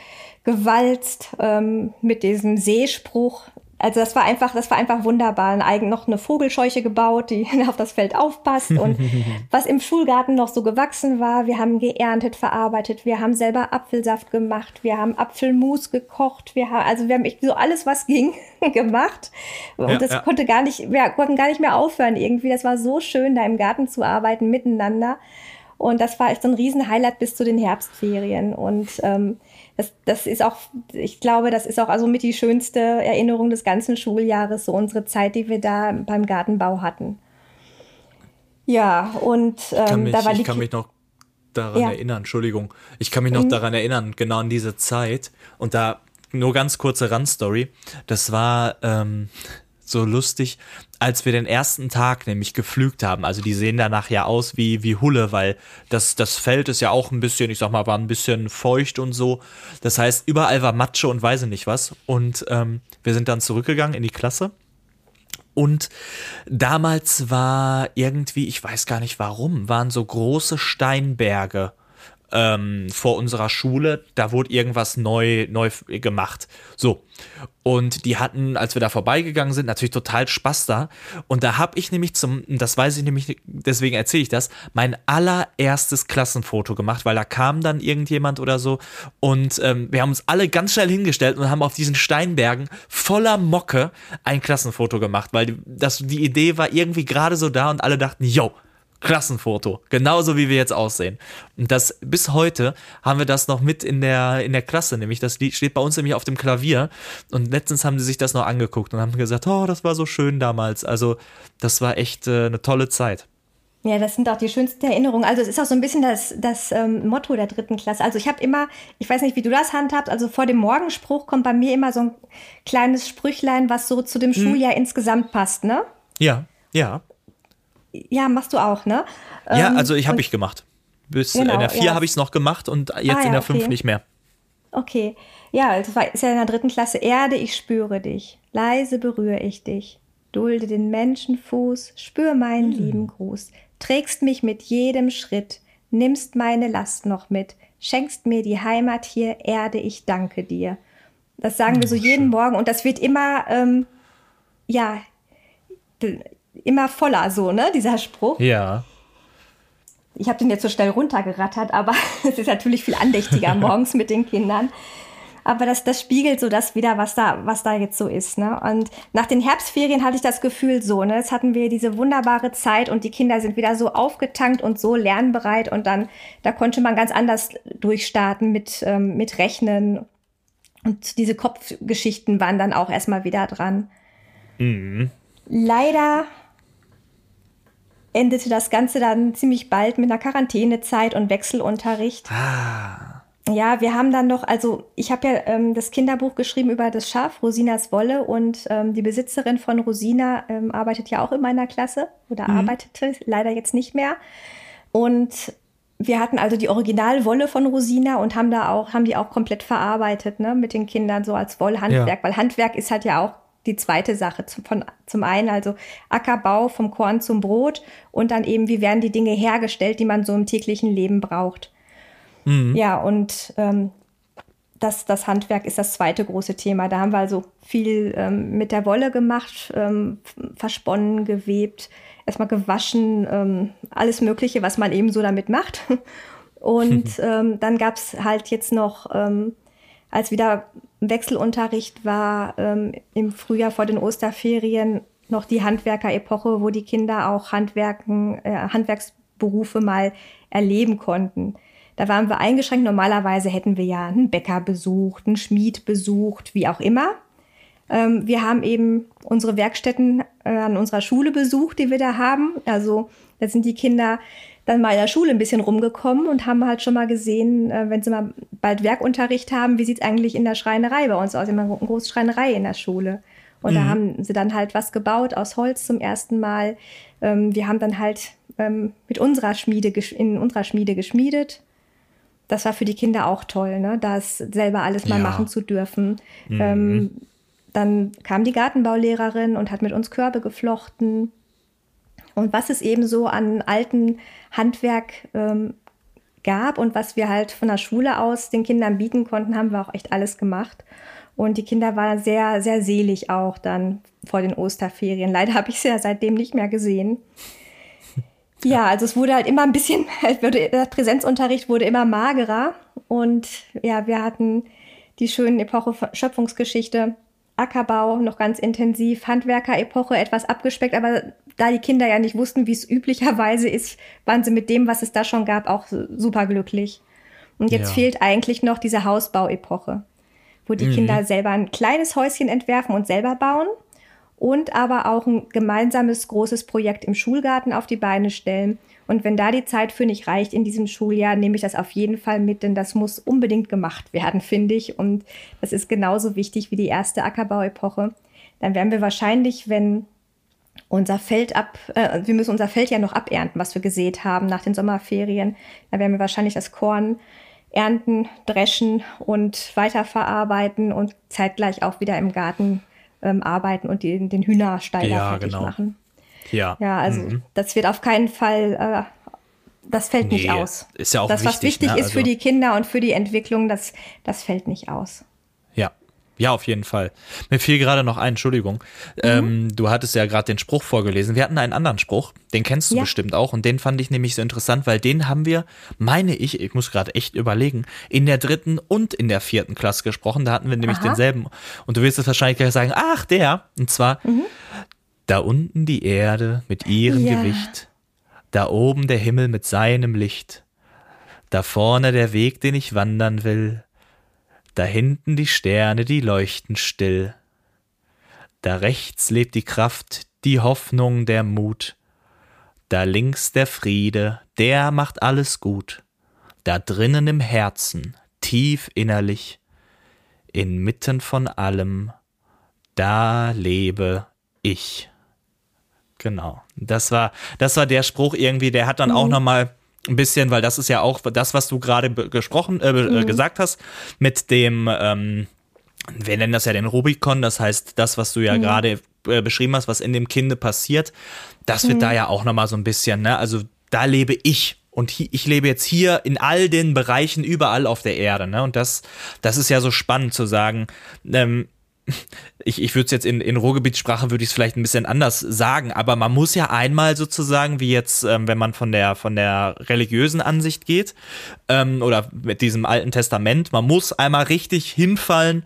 gewalzt ähm, mit diesem Seespruch. Also das war einfach, das war einfach wunderbar. Ein eigen noch eine Vogelscheuche gebaut, die auf das Feld aufpasst und was im Schulgarten noch so gewachsen war. Wir haben geerntet, verarbeitet, wir haben selber Apfelsaft gemacht, wir haben Apfelmus gekocht, wir haben also wir haben echt so alles, was ging, gemacht und ja, das ja. konnte gar nicht, wir konnten gar nicht mehr aufhören irgendwie. Das war so schön, da im Garten zu arbeiten miteinander. Und das war echt so ein Riesen-Highlight bis zu den Herbstferien. Und ähm, das, das ist auch, ich glaube, das ist auch also mit die schönste Erinnerung des ganzen Schuljahres, so unsere Zeit, die wir da beim Gartenbau hatten. Ja, und ähm, mich, da war die ich kann mich noch daran Ja. erinnern, Entschuldigung. Ich kann mich noch daran erinnern, genau an diese Zeit. Und da nur ganz kurze Randstory. Das war ähm, so lustig, als wir den ersten Tag nämlich geflügt haben. Also die sehen danach ja aus wie, wie Hulle, weil das, das Feld ist ja auch ein bisschen, ich sag mal, war ein bisschen feucht und so. Das heißt, überall war Matsche und weiß ich nicht was. Und ähm, wir sind dann zurückgegangen in die Klasse. Und damals war irgendwie, ich weiß gar nicht warum, waren so große Steinberge ähm, vor unserer Schule. Da wurde irgendwas neu, neu gemacht. So. Und die hatten, als wir da vorbeigegangen sind, natürlich total Spaß da. Und da habe ich nämlich zum, das weiß ich nämlich, deswegen erzähle ich das, mein allererstes Klassenfoto gemacht, weil da kam dann irgendjemand oder so. Und ähm, wir haben uns alle ganz schnell hingestellt und haben auf diesen Steinbergen voller Mocke ein Klassenfoto gemacht, weil das, die Idee war irgendwie gerade so da und alle dachten, yo, Klassenfoto, genauso wie wir jetzt aussehen. Und das bis heute haben wir das noch mit in der in der Klasse, nämlich das Lied steht bei uns nämlich auf dem Klavier und letztens haben sie sich das noch angeguckt und haben gesagt, oh, das war so schön damals. Also, das war echt äh, eine tolle Zeit. Ja, das sind auch die schönsten Erinnerungen. Also es ist auch so ein bisschen das, das ähm, Motto der dritten Klasse. Also ich habe immer, ich weiß nicht, wie du das handhabst, also vor dem Morgenspruch kommt bei mir immer so ein kleines Sprüchlein, was so zu dem Schuljahr insgesamt passt, ne? Ja, ja. Ja, machst du auch, ne? ja, Ähm, also ich habe ich gemacht. Bis Genau, in der 4 ja. habe ich es noch gemacht und jetzt Ah, in ja, der 5 okay. nicht mehr. Okay. Ja, es war, ist ja in der dritten Klasse. Erde, ich spüre dich. Leise berühre ich dich. Dulde den Menschenfuß, spür meinen lieben Gruß. Trägst mich mit jedem Schritt, nimmst meine Last noch mit, schenkst mir die Heimat hier, Erde, ich danke dir. Das sagen wir so jeden Morgen und das wird immer, ähm, ja, immer voller so, ne, dieser Spruch. Ja. Ich habe den jetzt so schnell runtergerattert, aber es ist natürlich viel andächtiger morgens mit den Kindern. Aber das, das spiegelt so das wieder, was da, was da jetzt so ist. Ne? Und nach den Herbstferien hatte ich das Gefühl so, ne? Jetzt hatten wir diese wunderbare Zeit und die Kinder sind wieder so aufgetankt und so lernbereit und dann, da konnte man ganz anders durchstarten mit, ähm, mit Rechnen. Und diese Kopfgeschichten waren dann auch erstmal wieder dran. Leider endete das Ganze dann ziemlich bald mit einer Quarantänezeit und Wechselunterricht. Ja, wir haben dann noch, also ich habe ja ähm, das Kinderbuch geschrieben über das Schaf, Rosinas Wolle und ähm, die Besitzerin von Rosina ähm, arbeitet ja auch in meiner Klasse oder arbeitete leider jetzt nicht mehr. Und wir hatten also die Originalwolle von Rosina und haben da auch, haben die auch komplett verarbeitet, ne, mit den Kindern so als Wollhandwerk, Ja. weil Handwerk ist halt ja auch die zweite Sache. Zum, von, zum einen also Ackerbau vom Korn zum Brot und dann eben, wie werden die Dinge hergestellt, die man so im täglichen Leben braucht. Ja, und ähm, das, das Handwerk ist das zweite große Thema. Da haben wir also viel ähm, mit der Wolle gemacht, ähm, versponnen, gewebt, erstmal gewaschen, ähm, alles Mögliche, was man eben so damit macht. Und ähm, dann gab es halt jetzt noch, ähm, als wieder Wechselunterricht war, ähm, im Frühjahr vor den Osterferien, noch die Handwerker-Epoche, wo die Kinder auch Handwerken, äh, Handwerksberufe mal erleben konnten. Da waren wir eingeschränkt. Normalerweise hätten wir ja einen Bäcker besucht, einen Schmied besucht, wie auch immer. Ähm, wir haben eben unsere Werkstätten äh, an unserer Schule besucht, die wir da haben. Also da sind die Kinder dann mal in der Schule ein bisschen rumgekommen und haben halt schon mal gesehen, äh, wenn sie mal bald Werkunterricht haben, wie sieht's eigentlich in der Schreinerei bei uns aus? Immer eine große Schreinerei in der Schule. Und da haben sie dann halt was gebaut aus Holz zum ersten Mal. Ähm, wir haben dann halt ähm, mit unserer Schmiede in unserer Schmiede geschmiedet. Das war für die Kinder auch toll, ne? das selber alles mal Ja. machen zu dürfen. Ähm, dann kam die Gartenbaulehrerin und hat mit uns Körbe geflochten. Und was es eben so an alten Handwerk ähm, gab und was wir halt von der Schule aus den Kindern bieten konnten, haben wir auch echt alles gemacht. Und die Kinder waren sehr, sehr selig auch dann vor den Osterferien. Leider habe ich sie ja seitdem nicht mehr gesehen. Ja, also es wurde halt immer ein bisschen, der Präsenzunterricht wurde immer magerer. Und ja, wir hatten die schönen Epoche Schöpfungsgeschichte, Ackerbau noch ganz intensiv, Handwerker-Epoche etwas abgespeckt, aber da die Kinder ja nicht wussten, wie es üblicherweise ist, waren sie mit dem, was es da schon gab, auch super glücklich. Und jetzt Ja. fehlt eigentlich noch diese Hausbau-Epoche, wo die Kinder selber ein kleines Häuschen entwerfen und selber bauen. und aber auch ein gemeinsames großes Projekt im Schulgarten auf die Beine stellen. Und wenn da die Zeit für nicht reicht in diesem Schuljahr, nehme ich das auf jeden Fall mit, denn das muss unbedingt gemacht werden, finde ich. Und das ist genauso wichtig wie die erste Ackerbauepoche. Dann werden wir wahrscheinlich, wenn unser Feld ab, äh, wir müssen unser Feld ja noch abernten, was wir gesät haben nach den Sommerferien. Da werden wir wahrscheinlich das Korn ernten, dreschen und weiterverarbeiten und zeitgleich auch wieder im Garten ähm, arbeiten und die, den Hühnerstall ja, fertig genau. machen. Ja. Ja, also mhm. das wird auf keinen Fall, äh, das fällt nee, nicht aus. Ist ja auch das, wichtig, was wichtig ne? ist für also die Kinder und für die Entwicklung, das, das fällt nicht aus. Ja, auf jeden Fall. Mir fiel gerade noch ein, Entschuldigung. Mhm. Ähm, du hattest ja gerade den Spruch vorgelesen. Wir hatten einen anderen Spruch, den kennst du ja. bestimmt auch und den fand ich nämlich so interessant, weil den haben wir, meine ich, ich muss gerade echt überlegen, in der dritten und in der vierten Klasse gesprochen. Da hatten wir nämlich Aha. denselben. Und du wirst es wahrscheinlich gleich sagen, ach, der. Und zwar, mhm. da unten die Erde mit ihrem ja. Gewicht, da oben der Himmel mit seinem Licht, da vorne der Weg, den ich wandern will da hinten die Sterne, die leuchten still. Da rechts lebt die Kraft, die Hoffnung, der Mut. Da links der Friede, der macht alles gut. Da drinnen im Herzen, tief innerlich, inmitten von allem, da lebe ich. Genau. Das war, das war der Spruch irgendwie, der hat dann mhm. auch nochmal ein bisschen, weil das ist ja auch das, was du gerade gesprochen, äh, äh, mhm. gesagt hast, mit dem, ähm, wir nennen das ja den Rubikon, das heißt, das, was du ja mhm. gerade äh, beschrieben hast, was in dem Kinde passiert, das wird mhm. da ja auch nochmal so ein bisschen, ne? Also da lebe ich und hi, ich lebe jetzt hier in all den Bereichen überall auf der Erde, ne? Und das, das ist ja so spannend zu sagen. Ähm, ich, ich würde es jetzt in, in Ruhrgebietssprache würde ich es vielleicht ein bisschen anders sagen, aber man muss ja einmal sozusagen, wie jetzt, ähm, wenn man von der von der religiösen Ansicht geht, ähm, oder mit diesem Alten Testament, man muss einmal richtig hinfallen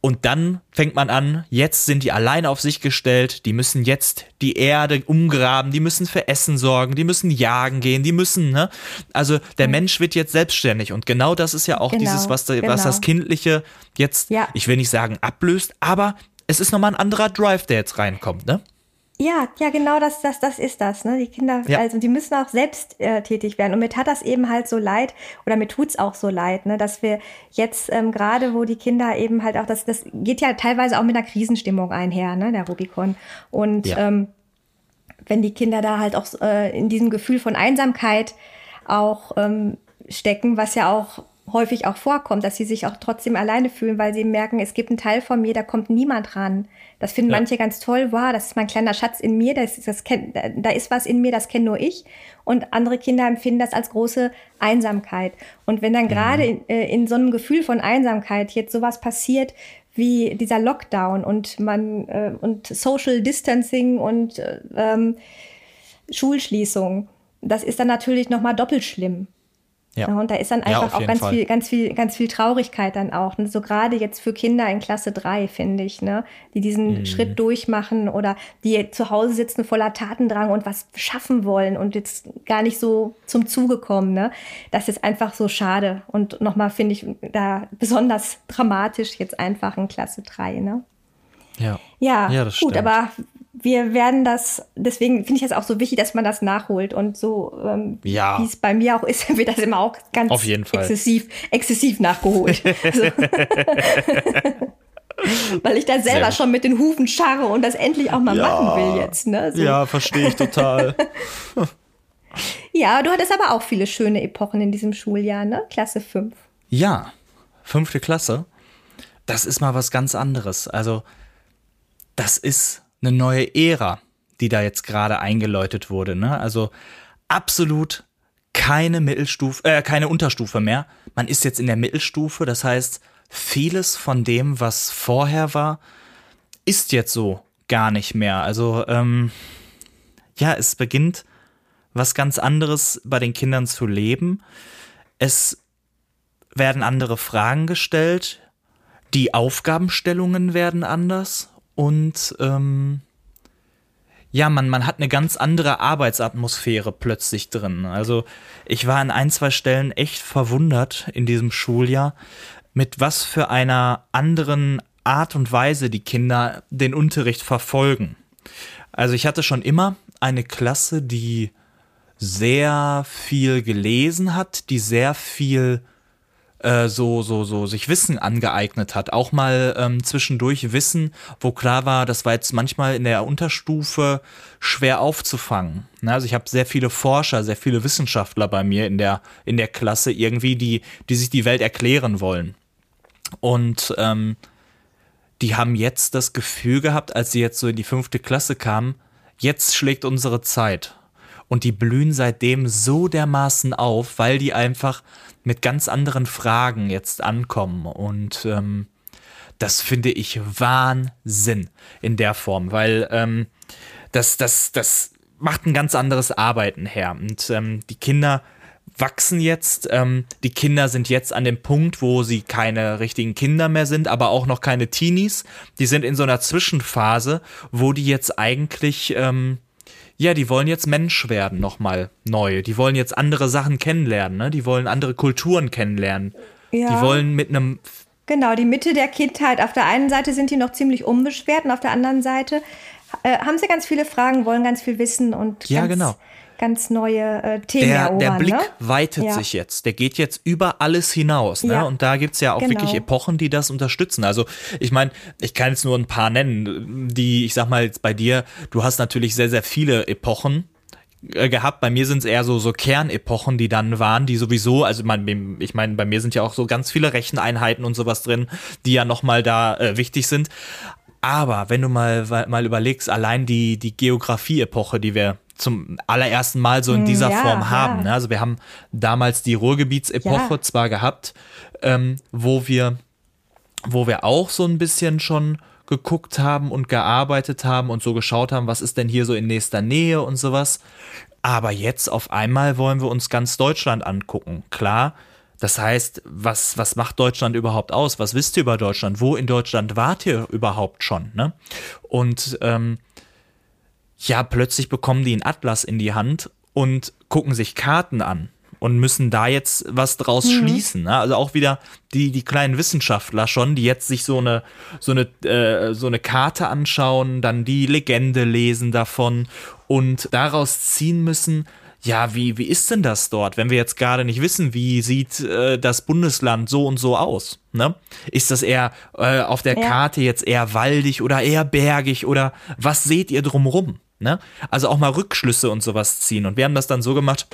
und dann fängt man an, jetzt sind die alleine auf sich gestellt, die müssen jetzt die Erde umgraben, die müssen für Essen sorgen, die müssen jagen gehen, die müssen, ne? Also der mhm. Mensch wird jetzt selbstständig und genau das ist ja auch genau, dieses, was, genau. was das Kindliche jetzt, ja. ich will nicht sagen ablöst, aber es ist nochmal ein anderer Drive, der jetzt reinkommt, ne? Ja, ja, genau das, das, das ist das. Ne? Die Kinder, ja. also die müssen auch selbst äh, tätig werden. Und mir tat das eben halt so leid, oder mir tut's auch so leid, ne? dass wir jetzt ähm, gerade, wo die Kinder eben halt auch, das, das geht ja teilweise auch mit einer Krisenstimmung einher, ne, der Rubicon. Und ja. ähm, wenn die Kinder da halt auch äh, in diesem Gefühl von Einsamkeit auch ähm, stecken, was ja auch häufig auch vorkommt, dass sie sich auch trotzdem alleine fühlen, weil sie merken, es gibt einen Teil von mir, da kommt niemand ran. Das finden ja. manche ganz toll, wow, das ist mein kleiner Schatz in mir, das, das kenn, da ist was in mir, das kenne nur ich. Und andere Kinder empfinden das als große Einsamkeit. Und wenn dann mhm. gerade in, äh, in so einem Gefühl von Einsamkeit jetzt sowas passiert, wie dieser Lockdown und man äh, und Social Distancing und äh, ähm, Schulschließung, das ist dann natürlich noch mal doppelt schlimm. Ja. Und da ist dann einfach ja, auch ganz Fall. viel, ganz viel, ganz viel Traurigkeit dann auch. Und so gerade jetzt für Kinder in Klasse 3, finde ich, ne, die diesen mhm. Schritt durchmachen oder die zu Hause sitzen voller Tatendrang und was schaffen wollen und jetzt gar nicht so zum Zuge kommen, ne. Das ist einfach so schade. Und nochmal finde ich da besonders dramatisch jetzt einfach in Klasse 3, ne. Ja. Ja, ja gut, stimmt. aber wir werden das, deswegen finde ich es auch so wichtig, dass man das nachholt und so, ähm, ja. wie es bei mir auch ist, wird das immer auch ganz exzessiv, exzessiv nachgeholt. also, Weil ich da selber schon mit den Hufen scharre und das endlich auch mal ja. machen will jetzt. Ne? So. Ja, verstehe ich total. ja, du hattest aber auch viele schöne Epochen in diesem Schuljahr, ne? Klasse 5. Ja, fünfte Klasse. Das ist mal was ganz anderes. Also, das ist eine neue Ära, die da jetzt gerade eingeläutet wurde. Ne? Also absolut keine Mittelstufe, äh, keine Unterstufe mehr. Man ist jetzt in der Mittelstufe, das heißt, vieles von dem, was vorher war, ist jetzt so gar nicht mehr. Also ähm, ja, es beginnt was ganz anderes bei den Kindern zu leben. Es werden andere Fragen gestellt, die Aufgabenstellungen werden anders und ähm, ja, man, man hat eine ganz andere Arbeitsatmosphäre plötzlich drin. Also ich war an ein, zwei Stellen echt verwundert in diesem Schuljahr, mit was für einer anderen Art und Weise die Kinder den Unterricht verfolgen. Also ich hatte schon immer eine Klasse, die sehr viel gelesen hat, die sehr viel äh, so, so, so sich Wissen angeeignet hat. Auch mal ähm, zwischendurch Wissen, wo klar war, das war jetzt manchmal in der Unterstufe schwer aufzufangen. Ne? Also ich habe sehr viele Forscher, sehr viele Wissenschaftler bei mir in der, in der Klasse irgendwie, die, die sich die Welt erklären wollen. Und ähm, die haben jetzt das Gefühl gehabt, als sie jetzt so in die fünfte Klasse kamen, jetzt schlägt unsere Zeit. Und die blühen seitdem so dermaßen auf, weil die einfach mit ganz anderen Fragen jetzt ankommen. Und ähm, das finde ich Wahnsinn in der Form, weil ähm, das, das, das macht ein ganz anderes Arbeiten her. Und ähm, die Kinder wachsen jetzt. Ähm, die Kinder sind jetzt an dem Punkt, wo sie keine richtigen Kinder mehr sind, aber auch noch keine Teenies. Die sind in so einer Zwischenphase, wo die jetzt eigentlich, ähm, ja, die wollen jetzt Mensch werden, nochmal neu. Die wollen jetzt andere Sachen kennenlernen, ne? Die wollen andere Kulturen kennenlernen. Ja. Die wollen mit einem Genau, die Mitte der Kindheit. Auf der einen Seite sind die noch ziemlich unbeschwert und auf der anderen Seite äh, haben sie ganz viele Fragen, wollen ganz viel wissen und ja, ganz, genau ganz neue äh, Themen der, erobern. Der Blick ne? weitet ja. sich jetzt. Der geht jetzt über alles hinaus. Ne? Ja. Und da gibt es ja auch genau. wirklich Epochen, die das unterstützen. Also ich meine, ich kann jetzt nur ein paar nennen, die, ich sag mal jetzt bei dir, du hast natürlich sehr, sehr viele Epochen äh, gehabt. Bei mir sind es eher so, so Kernepochen, die dann waren, die sowieso, also mein, ich meine, bei mir sind ja auch so ganz viele Recheneinheiten und sowas drin, die ja nochmal da äh, wichtig sind. Aber wenn du mal, mal überlegst, allein die, die Geografie-Epoche, die wir zum allerersten Mal so in hm, dieser ja, Form haben. Ja. Ne? Also wir haben damals die Ruhrgebietsepoche ja. zwar gehabt, ähm, wo wir, wo wir auch so ein bisschen schon geguckt haben und gearbeitet haben und so geschaut haben, was ist denn hier so in nächster Nähe und sowas. Aber jetzt auf einmal wollen wir uns ganz Deutschland angucken. Klar, das heißt, was, was macht Deutschland überhaupt aus? Was wisst ihr über Deutschland? Wo in Deutschland wart ihr überhaupt schon? Ne? Und ähm, ja, plötzlich bekommen die einen Atlas in die Hand und gucken sich Karten an und müssen da jetzt was draus mhm. schließen. Ne? Also auch wieder die, die kleinen Wissenschaftler schon, die jetzt sich so eine, so eine, äh, so eine Karte anschauen, dann die Legende lesen davon und daraus ziehen müssen, ja, wie, wie ist denn das dort, wenn wir jetzt gerade nicht wissen, wie sieht äh, das Bundesland so und so aus? Ne? Ist das eher äh, auf der ja. Karte jetzt eher waldig oder eher bergig oder was seht ihr drumrum? Ne? Also auch mal Rückschlüsse und sowas ziehen. Und wir haben das dann so gemacht,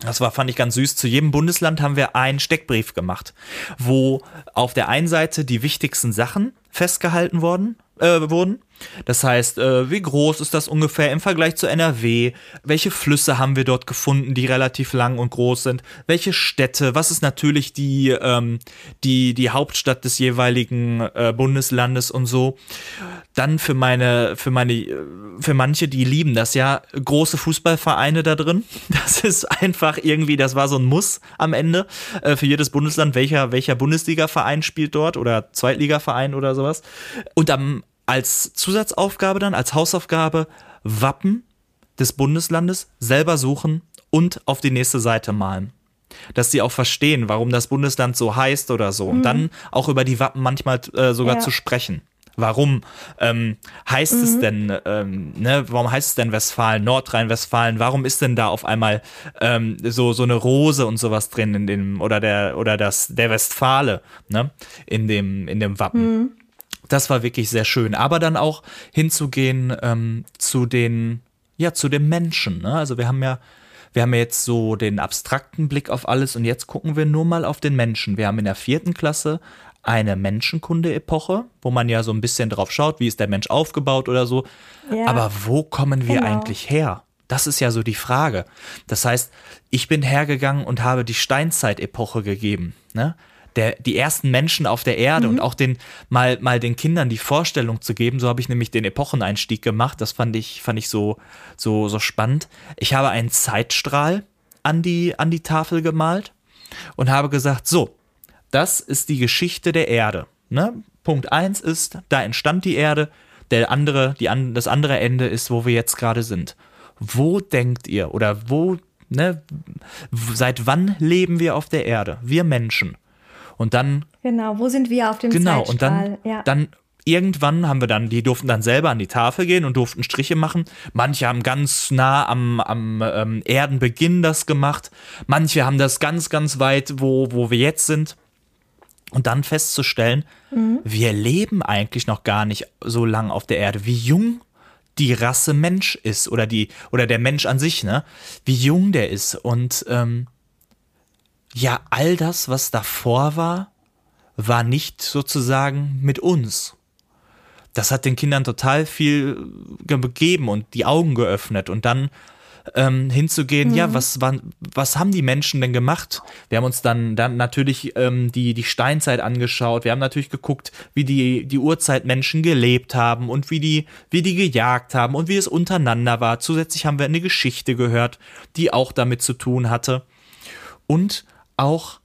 das war, fand ich ganz süß. Zu jedem Bundesland haben wir einen Steckbrief gemacht, wo auf der einen Seite die wichtigsten Sachen festgehalten worden, äh, wurden das heißt, äh, wie groß ist das ungefähr im Vergleich zu NRW? Welche Flüsse haben wir dort gefunden, die relativ lang und groß sind? Welche Städte? Was ist natürlich die, ähm, die, die Hauptstadt des jeweiligen äh, Bundeslandes und so? Dann für meine, für meine, für manche, die lieben das ja, große Fußballvereine da drin. Das ist einfach irgendwie, das war so ein Muss am Ende äh, für jedes Bundesland, welcher, welcher Bundesliga-Verein spielt dort oder Zweitligaverein oder sowas. Und am als Zusatzaufgabe dann, als Hausaufgabe, Wappen des Bundeslandes selber suchen und auf die nächste Seite malen. Dass sie auch verstehen, warum das Bundesland so heißt oder so. Mhm. Und dann auch über die Wappen manchmal äh, sogar ja. zu sprechen. Warum ähm, heißt mhm. es denn, ähm, ne, warum heißt es denn Westfalen, Nordrhein-Westfalen, warum ist denn da auf einmal ähm, so, so eine Rose und sowas drin in dem, oder der, oder das, der Westfale, ne, in dem, in dem Wappen. Mhm das war wirklich sehr schön. Aber dann auch hinzugehen ähm, zu den, ja, zu den Menschen. Ne? Also wir haben ja, wir haben ja jetzt so den abstrakten Blick auf alles und jetzt gucken wir nur mal auf den Menschen. Wir haben in der vierten Klasse eine Menschenkunde-Epoche, wo man ja so ein bisschen drauf schaut, wie ist der Mensch aufgebaut oder so. Ja, Aber wo kommen wir genau. eigentlich her? Das ist ja so die Frage. Das heißt, ich bin hergegangen und habe die Steinzeit-Epoche gegeben. Ne? Der, die ersten Menschen auf der Erde mhm. und auch den, mal, mal den Kindern die Vorstellung zu geben. So habe ich nämlich den Epocheneinstieg gemacht. Das fand ich, fand ich so, so, so spannend. Ich habe einen Zeitstrahl an die, an die Tafel gemalt und habe gesagt, so, das ist die Geschichte der Erde. Ne? Punkt 1 ist, da entstand die Erde. Der andere, die, das andere Ende ist, wo wir jetzt gerade sind. Wo denkt ihr oder wo, ne, seit wann leben wir auf der Erde? Wir Menschen. Und dann. Genau, wo sind wir auf dem Genau, Zeitstrahl? und dann, ja. dann irgendwann haben wir dann, die durften dann selber an die Tafel gehen und durften Striche machen. Manche haben ganz nah am, am ähm, Erdenbeginn das gemacht. Manche haben das ganz, ganz weit, wo, wo wir jetzt sind. Und dann festzustellen, wir leben eigentlich noch gar nicht so lang auf der Erde. Wie jung die Rasse Mensch ist oder die oder der Mensch an sich, ne? Wie jung der ist und ähm, ja, all das, was davor war, war nicht sozusagen mit uns. Das hat den Kindern total viel gegeben und die Augen geöffnet und dann ähm, hinzugehen, ja, was, waren, was haben die Menschen denn gemacht? Wir haben uns dann, dann natürlich ähm, die, die Steinzeit angeschaut, wir haben natürlich geguckt, wie die, die Urzeitmenschen gelebt haben und wie die, wie die gejagt haben und wie es untereinander war. Zusätzlich haben wir eine Geschichte gehört, die auch damit zu tun hatte. Und auch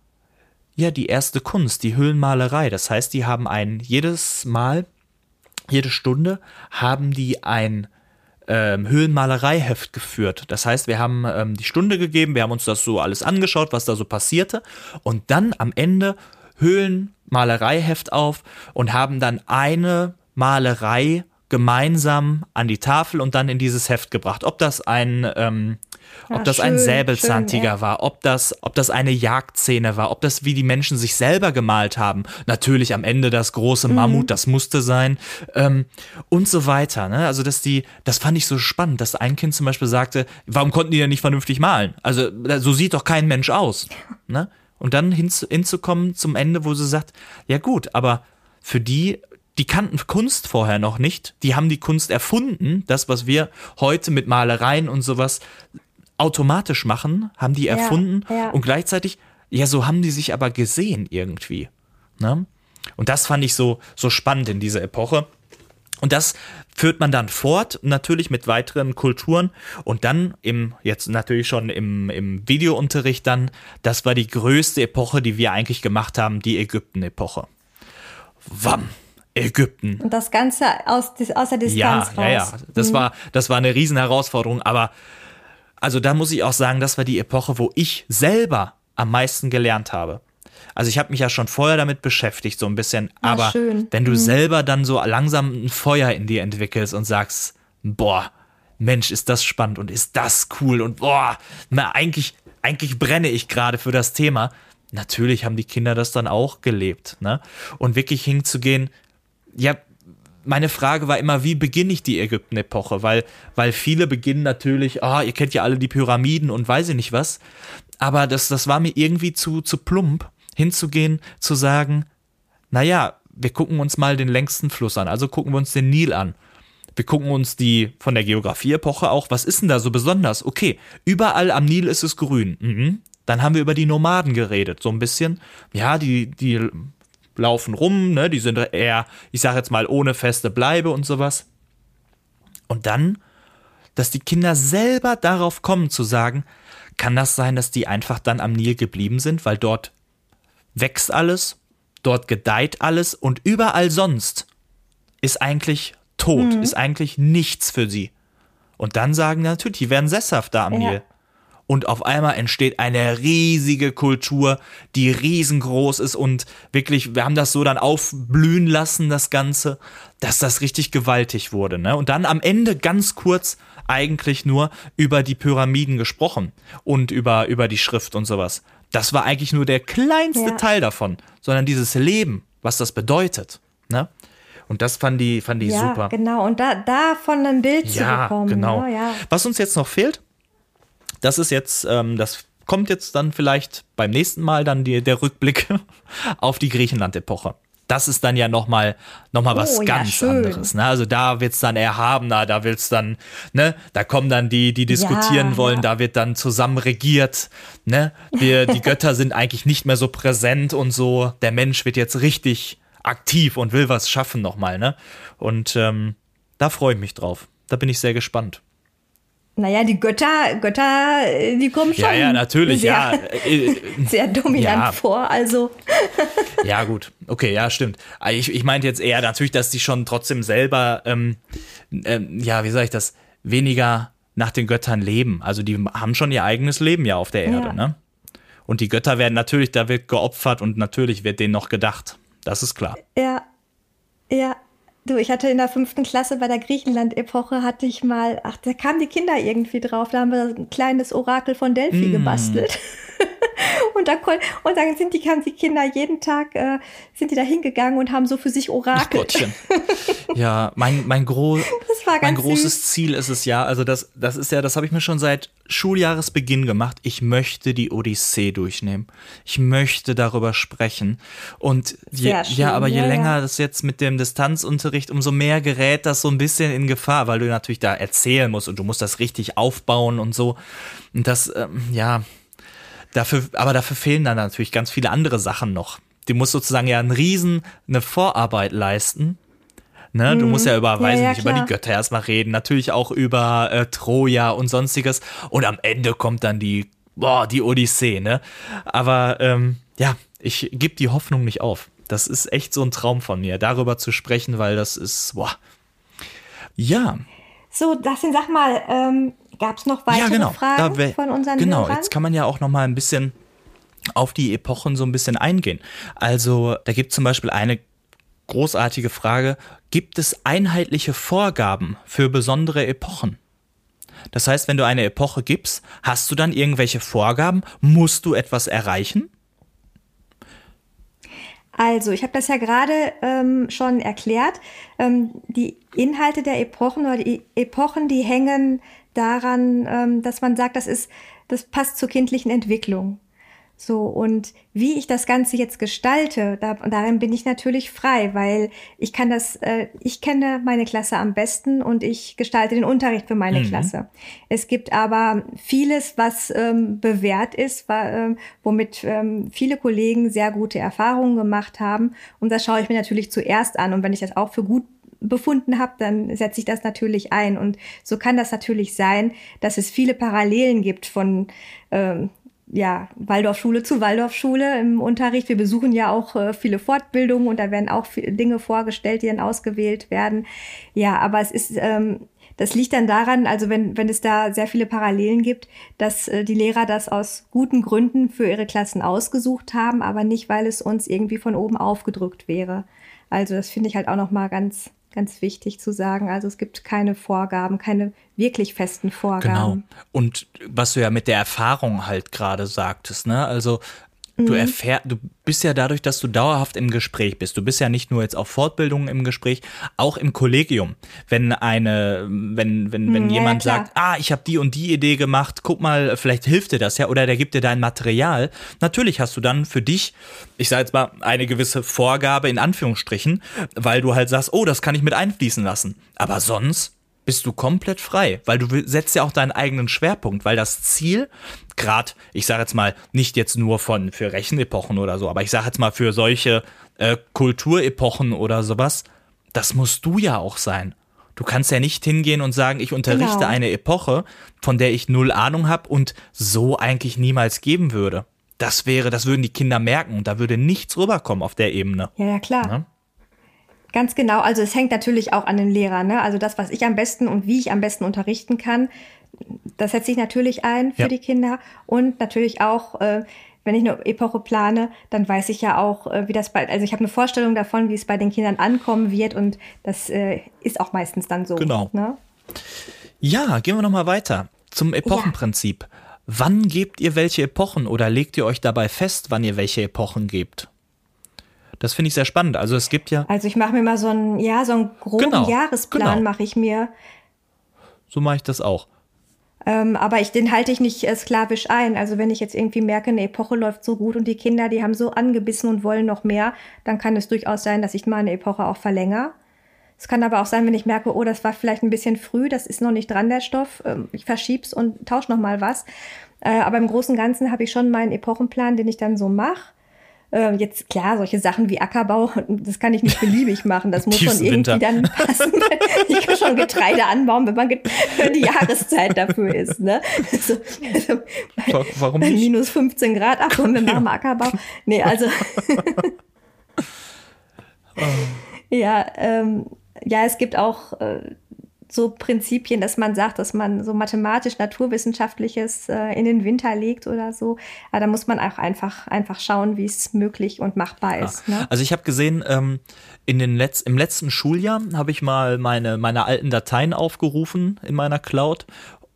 ja, die erste Kunst, die Höhlenmalerei. Das heißt, die haben ein jedes Mal, jede Stunde haben die ein ähm, Höhlenmalereiheft geführt. Das heißt, wir haben ähm, die Stunde gegeben, wir haben uns das so alles angeschaut, was da so passierte und dann am Ende Höhlenmalereiheft auf und haben dann eine Malerei gemeinsam an die Tafel und dann in dieses Heft gebracht. Ob das ein ähm, ob das ein schön, Säbelzahntiger schön, ja. war, ob das, ob das eine Jagdszene war, ob das wie die Menschen sich selber gemalt haben. Natürlich am Ende das große Mhm. Mammut, das musste sein ähm, und so weiter. Ne? Also dass die, das fand ich so spannend, dass ein Kind zum Beispiel sagte, warum konnten die denn nicht vernünftig malen? Also so sieht doch kein Mensch aus. Ne? Und dann hinzu, hinzukommen zum Ende, wo sie sagt, ja gut, aber für die die kannten Kunst vorher noch nicht. Die haben die Kunst erfunden. Das, was wir heute mit Malereien und sowas automatisch machen, haben die erfunden. ja. Und gleichzeitig, ja, so haben die sich aber gesehen irgendwie. Ne? Und das fand ich so, so spannend in dieser Epoche. Und das führt man dann fort, natürlich mit weiteren Kulturen. Und dann im, jetzt natürlich schon im, im Videounterricht dann, das war die größte Epoche, die wir eigentlich gemacht haben, die Ägypten-Epoche. Wam! Ägypten. Und das Ganze aus, aus der Distanz Ja, raus. ja, ja. Das Mhm. war, das war eine riesen Herausforderung, aber also da muss ich auch sagen, das war die Epoche, wo ich selber am meisten gelernt habe. Also ich habe mich ja schon vorher damit beschäftigt, so ein bisschen, aber schön. wenn du selber dann so langsam ein Feuer in dir entwickelst und sagst, boah, Mensch, ist das spannend und ist das cool und boah, na, eigentlich, eigentlich brenne ich gerade für das Thema. Natürlich haben die Kinder das dann auch gelebt, ne? Und wirklich hinzugehen, ja, meine Frage war immer, wie beginne ich die Ägypten-Epoche? Weil, weil viele beginnen natürlich, ah, ihr kennt ja alle die Pyramiden und weiß ich nicht was. Aber das, das war mir irgendwie zu, zu plump, hinzugehen, zu sagen, naja, wir gucken uns mal den längsten Fluss an, also gucken wir uns den Nil an. Wir gucken uns die von der Geografie-Epoche auch, was ist denn da so besonders? Okay, überall am Nil ist es grün. Mhm. Dann haben wir über die Nomaden geredet, so ein bisschen. Ja, die, die laufen rum, ne? Die sind eher, ich sage jetzt mal, ohne feste Bleibe und sowas. Und dann, dass die Kinder selber darauf kommen zu sagen, kann das sein, dass die einfach dann am Nil geblieben sind, weil dort wächst alles, dort gedeiht alles und überall sonst ist eigentlich tot, ist eigentlich nichts für sie. Und dann sagen natürlich, die werden sesshaft da am Ja. Nil. Und auf einmal entsteht eine riesige Kultur, die riesengroß ist und wirklich, wir haben das so dann aufblühen lassen, das Ganze, dass das richtig gewaltig wurde. Ne? Und dann am Ende ganz kurz eigentlich nur über die Pyramiden gesprochen und über, über die Schrift und sowas. Das war eigentlich nur der kleinste Ja. Teil davon, sondern dieses Leben, was das bedeutet. Ne? Und das fand die, fand die ja, super. genau. Und da, davon ein Bild zu Ja, bekommen. genau. Ne? Ja. Was uns jetzt noch fehlt, das ist jetzt, ähm, das kommt jetzt dann vielleicht beim nächsten Mal dann die, der Rückblick auf die Griechenland-Epoche. Das ist dann ja nochmal noch mal was Oh, ja, ganz schön. anderes. Ne? Also da wird's dann erhabener, da wird's dann, ne, da kommen dann die, die diskutieren Ja, wollen, ja. da wird dann zusammen regiert. Ne? Wir, die Götter sind eigentlich nicht mehr so präsent und so. Der Mensch wird jetzt richtig aktiv und will was schaffen nochmal. Ne? Und ähm, da freue ich mich drauf. Da bin ich sehr gespannt. Naja, die Götter, Götter, äh, die kommen schon Ja, ja, natürlich, sehr, ja. Äh, sehr dominant Ja. vor. Also, Ja, gut. Okay, ja, stimmt. Aber Ich, ich meinte jetzt eher natürlich, dass die schon trotzdem selber, ähm, ähm, ja, wie sage ich das, weniger nach den Göttern leben. Also die haben schon ihr eigenes Leben ja auf der Erde, Ja. ne? Und die Götter werden natürlich, da wird geopfert und natürlich wird denen noch gedacht. Das ist klar. Ja, ja. Du, ich hatte in der fünften Klasse bei der Griechenland-Epoche hatte ich mal, ach, da kamen die Kinder irgendwie drauf, da haben wir ein kleines Orakel von Delphi mm. gebastelt. und, da, und dann sind die, haben die Kinder jeden Tag, äh, sind die da hingegangen und haben so für sich Orakel. ja, mein, mein, gro mein großes süß. Ziel ist es ja, also das, das ist ja, das habe ich mir schon seit Schuljahresbeginn gemacht. Ich möchte die Odyssee durchnehmen. Ich möchte darüber sprechen. Und je, schön, ja, aber je ja, länger ja. das jetzt mit dem Distanzunterricht, umso mehr gerät das so ein bisschen in Gefahr, weil du natürlich da erzählen musst und du musst das richtig aufbauen und so. Und das, ähm, ja, Dafür, aber dafür fehlen dann natürlich ganz viele andere Sachen noch. Du musst sozusagen ja einen Riesen, eine Vorarbeit leisten. Ne? Du musst ja mhm. über, weiß ja, nicht, über die Götter erstmal reden, natürlich auch über äh, Troja und sonstiges. Und am Ende kommt dann die, boah, die Odyssee, ne? Aber ähm, ja, ich gebe die Hoffnung nicht auf. Das ist echt so ein Traum von mir, darüber zu sprechen, weil das ist, boah. Ja. So, Dustin, sag mal, ähm, Gab es noch weitere ja, genau. Fragen wär, von unseren Genau, Hörern? jetzt kann man ja auch noch mal ein bisschen auf die Epochen so ein bisschen eingehen. Also da gibt es zum Beispiel eine großartige Frage, gibt es einheitliche Vorgaben für besondere Epochen? Das heißt, wenn du eine Epoche gibst, hast du dann irgendwelche Vorgaben? Musst du etwas erreichen? Also, ich habe das ja gerade ähm, schon erklärt. Ähm, die Inhalte der Epochen oder die Epochen, die hängen daran, ähm, dass man sagt, das ist, das passt zur kindlichen Entwicklung. So, und wie ich das Ganze jetzt gestalte, da, darin bin ich natürlich frei, weil ich kann das, äh, ich kenne meine Klasse am besten und ich gestalte den Unterricht für meine mhm. Klasse. Es gibt aber vieles, was ähm, bewährt ist, war, ähm, womit ähm, viele Kollegen sehr gute Erfahrungen gemacht haben. Und das schaue ich mir natürlich zuerst an. Und wenn ich das auch für gut befunden habe, dann setze ich das natürlich ein. Und so kann das natürlich sein, dass es viele Parallelen gibt von ähm, ja, Waldorfschule zu Waldorfschule im Unterricht. Wir besuchen ja auch äh, viele Fortbildungen und da werden auch Dinge vorgestellt, die dann ausgewählt werden. Ja, aber es ist, ähm, das liegt dann daran, also wenn, wenn es da sehr viele Parallelen gibt, dass äh, die Lehrer das aus guten Gründen für ihre Klassen ausgesucht haben, aber nicht, weil es uns irgendwie von oben aufgedrückt wäre. Also das finde ich halt auch nochmal ganz, ganz wichtig zu sagen. Also es gibt keine Vorgaben, keine wirklich festen Vorgaben. Genau. Und was du ja mit der Erfahrung halt gerade sagtest, ne? Also Du mhm. erfährst, du bist ja dadurch, dass du dauerhaft im Gespräch bist. Du bist ja nicht nur jetzt auf Fortbildungen im Gespräch, auch im Kollegium. Wenn eine, wenn, wenn, wenn ja, jemand ja, sagt, ah, ich habe die und die Idee gemacht, guck mal, vielleicht hilft dir das ja, oder der gibt dir dein Material. Natürlich hast du dann für dich, ich sage jetzt mal, eine gewisse Vorgabe in Anführungsstrichen, weil du halt sagst, oh, das kann ich mit einfließen lassen. Aber sonst bist du komplett frei, weil du setzt ja auch deinen eigenen Schwerpunkt, weil das Ziel, gerade, ich sage jetzt mal, nicht jetzt nur von für Rechenepochen oder so, aber ich sage jetzt mal für solche äh, Kulturepochen oder sowas, das musst du ja auch sein. Du kannst ja nicht hingehen und sagen, ich unterrichte genau. eine Epoche, von der ich null Ahnung habe und so eigentlich niemals geben würde. Das wäre, das würden die Kinder merken und da würde nichts rüberkommen auf der Ebene. Ja, ja, klar. Ja? Ganz genau. Also es hängt natürlich auch an den Lehrern. Ne? Also das, was ich am besten und wie ich am besten unterrichten kann, das setze ich natürlich ein für ja. die Kinder. Und natürlich auch, äh, wenn ich eine Epoche plane, dann weiß ich ja auch, äh, wie das bei, also ich habe eine Vorstellung davon, wie es bei den Kindern ankommen wird. Und das äh, ist auch meistens dann so. Genau. Ne? Ja, gehen wir nochmal weiter zum Epochenprinzip. Ja. Wann gebt ihr welche Epochen oder legt ihr euch dabei fest, wann ihr welche Epochen gebt? Das finde ich sehr spannend. Also es gibt ja. Also ich mache mir mal so einen, ja, so einen groben genau, Jahresplan genau. mache ich mir. So mache ich das auch. Ähm, aber ich, den halte ich nicht äh, sklavisch ein. Also wenn ich jetzt irgendwie merke, eine Epoche läuft so gut und die Kinder, die haben so angebissen und wollen noch mehr, dann kann es durchaus sein, dass ich mal eine Epoche auch verlängere. Es kann aber auch sein, wenn ich merke, oh, das war vielleicht ein bisschen früh, das ist noch nicht dran, der Stoff, ähm, ich verschieb's und tausche noch mal was. Äh, aber im Großen und Ganzen habe ich schon meinen Epochenplan, den ich dann so mache. Äh, jetzt klar, solche Sachen wie Ackerbau, das kann ich nicht beliebig machen. Das muss schon irgendwie Winter. dann passen. Ich kann schon Getreide anbauen, wenn man die Jahreszeit dafür ist. Ne? Also, also Warum nicht? Minus 15 Grad, ach komm, wir machen Ackerbau. Nee, also. ja, ähm, ja, es gibt auch äh, so Prinzipien, dass man sagt, dass man so mathematisch, naturwissenschaftliches äh, in den Winter legt oder so. Aber da muss man auch einfach, einfach schauen, wie es möglich und machbar ist. Ne? Also ich habe gesehen, ähm, in den Letz im letzten Schuljahr habe ich mal meine, meine alten Dateien aufgerufen in meiner Cloud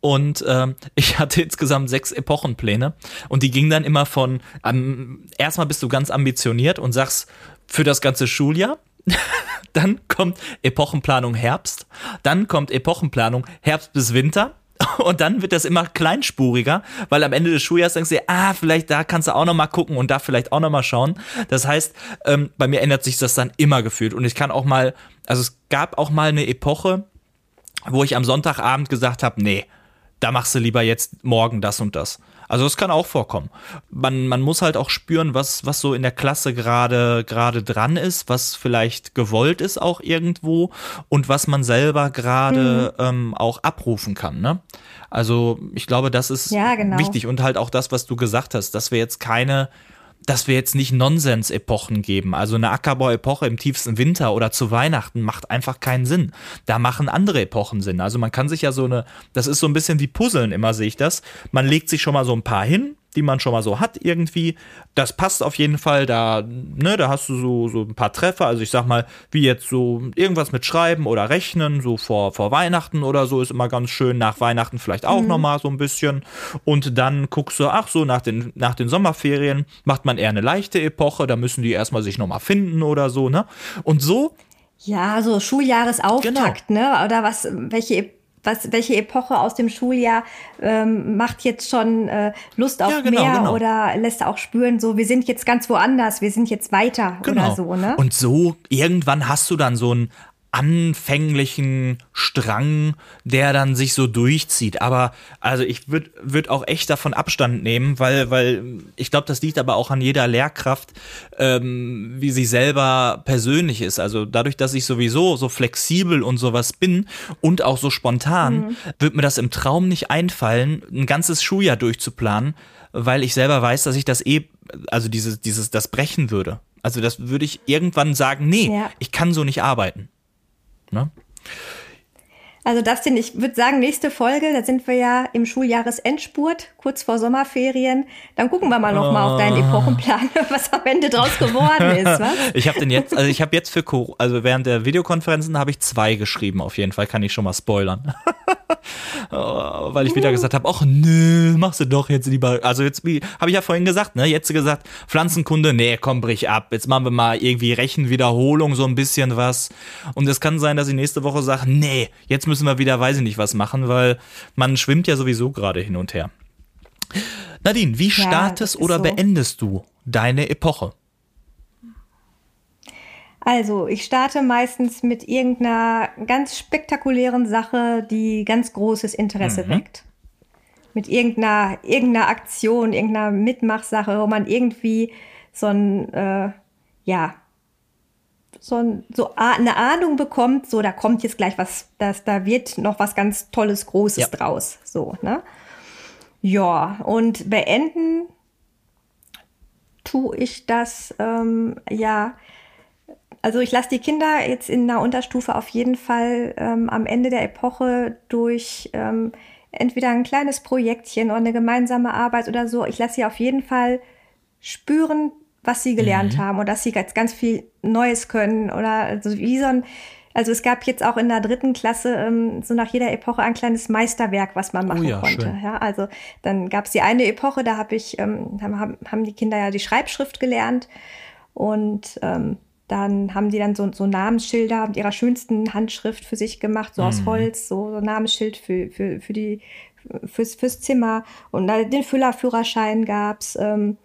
und ähm, ich hatte insgesamt sechs Epochenpläne und die gingen dann immer von, ähm, erstmal bist du ganz ambitioniert und sagst für das ganze Schuljahr, dann kommt Epochenplanung Herbst, dann kommt Epochenplanung Herbst bis Winter. Und dann wird das immer kleinspuriger, weil am Ende des Schuljahres denkst du, ah, vielleicht da kannst du auch noch mal gucken und da vielleicht auch noch mal schauen. Das heißt, ähm, bei mir ändert sich das dann immer gefühlt. Und ich kann auch mal, also es gab auch mal eine Epoche, wo ich am Sonntagabend gesagt habe, nee, da machst du lieber jetzt morgen das und das. Also das kann auch vorkommen. Man, man muss halt auch spüren, was, was so in der Klasse gerade gerade dran ist, was vielleicht gewollt ist auch irgendwo und was man selber gerade mhm. ähm, auch abrufen kann. Ne? Also ich glaube, das ist ja, genau. wichtig und halt auch das, was du gesagt hast, dass wir jetzt keine dass wir jetzt nicht Nonsens-Epochen geben. Also eine Ackerbau-Epoche im tiefsten Winter oder zu Weihnachten macht einfach keinen Sinn. Da machen andere Epochen Sinn. Also man kann sich ja so eine, das ist so ein bisschen wie Puzzeln immer, sehe ich das. Man legt sich schon mal so ein paar hin, die man schon mal so hat irgendwie. Das passt auf jeden Fall. Da, ne, da hast du so, so ein paar Treffer. Also ich sag mal, wie jetzt so irgendwas mit Schreiben oder Rechnen, so vor, vor Weihnachten oder so, ist immer ganz schön. Nach Weihnachten vielleicht auch mhm. noch mal so ein bisschen. Und dann guckst du, ach so, nach den, nach den Sommerferien macht man eher eine leichte Epoche. Da müssen die erstmal sich noch mal finden oder so, ne? Und so ja, so Schuljahresauftakt, genau. ne? Oder was, welche was, welche Epoche aus dem Schuljahr ähm, macht jetzt schon äh, Lust auf ja, genau, mehr genau. oder lässt auch spüren, so wir sind jetzt ganz woanders, wir sind jetzt weiter genau. oder so, ne? Und so irgendwann hast du dann so ein anfänglichen Strang, der dann sich so durchzieht. Aber also ich würde würd auch echt davon Abstand nehmen, weil, weil ich glaube, das liegt aber auch an jeder Lehrkraft, ähm, wie sie selber persönlich ist. Also dadurch, dass ich sowieso so flexibel und sowas bin und auch so spontan, mhm. wird mir das im Traum nicht einfallen, ein ganzes Schuljahr durchzuplanen, weil ich selber weiß, dass ich das eh, also dieses, dieses, das brechen würde. Also das würde ich irgendwann sagen, nee, ja. ich kann so nicht arbeiten. Ne? Also Dustin, ich würde sagen, nächste Folge, da sind wir ja im Schuljahresendspurt, kurz vor Sommerferien. Dann gucken wir mal noch mal auf deinen ah. Epochenplan, was am Ende draus geworden ist. Was? ich habe den jetzt, also ich habe jetzt für, also während der Videokonferenzen habe ich zwei geschrieben. Auf jeden Fall kann ich schon mal spoilern. Oh, weil ich wieder gesagt habe, ach nö, machst du doch jetzt lieber. Also jetzt, wie habe ich ja vorhin gesagt, ne? Jetzt gesagt, Pflanzenkunde, nee, komm, brich ab. Jetzt machen wir mal irgendwie Rechenwiederholung, so ein bisschen was. Und es kann sein, dass ich nächste Woche sage, nee, jetzt müssen wir wieder, weiß ich nicht, was machen, weil man schwimmt ja sowieso gerade hin und her. Nadine, wie startest ja, oder so. beendest du deine Epoche? Also, ich starte meistens mit irgendeiner ganz spektakulären Sache, die ganz großes Interesse mhm. weckt. Mit irgendeiner, irgendeiner Aktion, irgendeiner Mitmachsache, wo man irgendwie so ein, äh, ja, so, ein, so eine Ahnung bekommt, so da kommt jetzt gleich was, das, da wird noch was ganz Tolles, Großes ja. draus. So, ne? Ja, und beenden tue ich das, ähm, ja, also ich lasse die Kinder jetzt in einer Unterstufe auf jeden Fall ähm, am Ende der Epoche durch ähm, entweder ein kleines Projektchen oder eine gemeinsame Arbeit oder so. Ich lasse sie auf jeden Fall spüren, was sie gelernt mhm. haben und dass sie ganz, ganz viel Neues können oder also wie so ein also es gab jetzt auch in der dritten Klasse ähm, so nach jeder Epoche ein kleines Meisterwerk, was man machen oh ja, konnte. Ja, also dann gab es die eine Epoche, da habe ich, ähm, haben, haben die Kinder ja die Schreibschrift gelernt und ähm, dann haben die dann so, so Namensschilder mit ihrer schönsten Handschrift für sich gemacht, so mhm. aus Holz, so, so Namensschild für, für, für die, fürs, fürs Zimmer. Und den Füllerführerschein gab's. Ähm,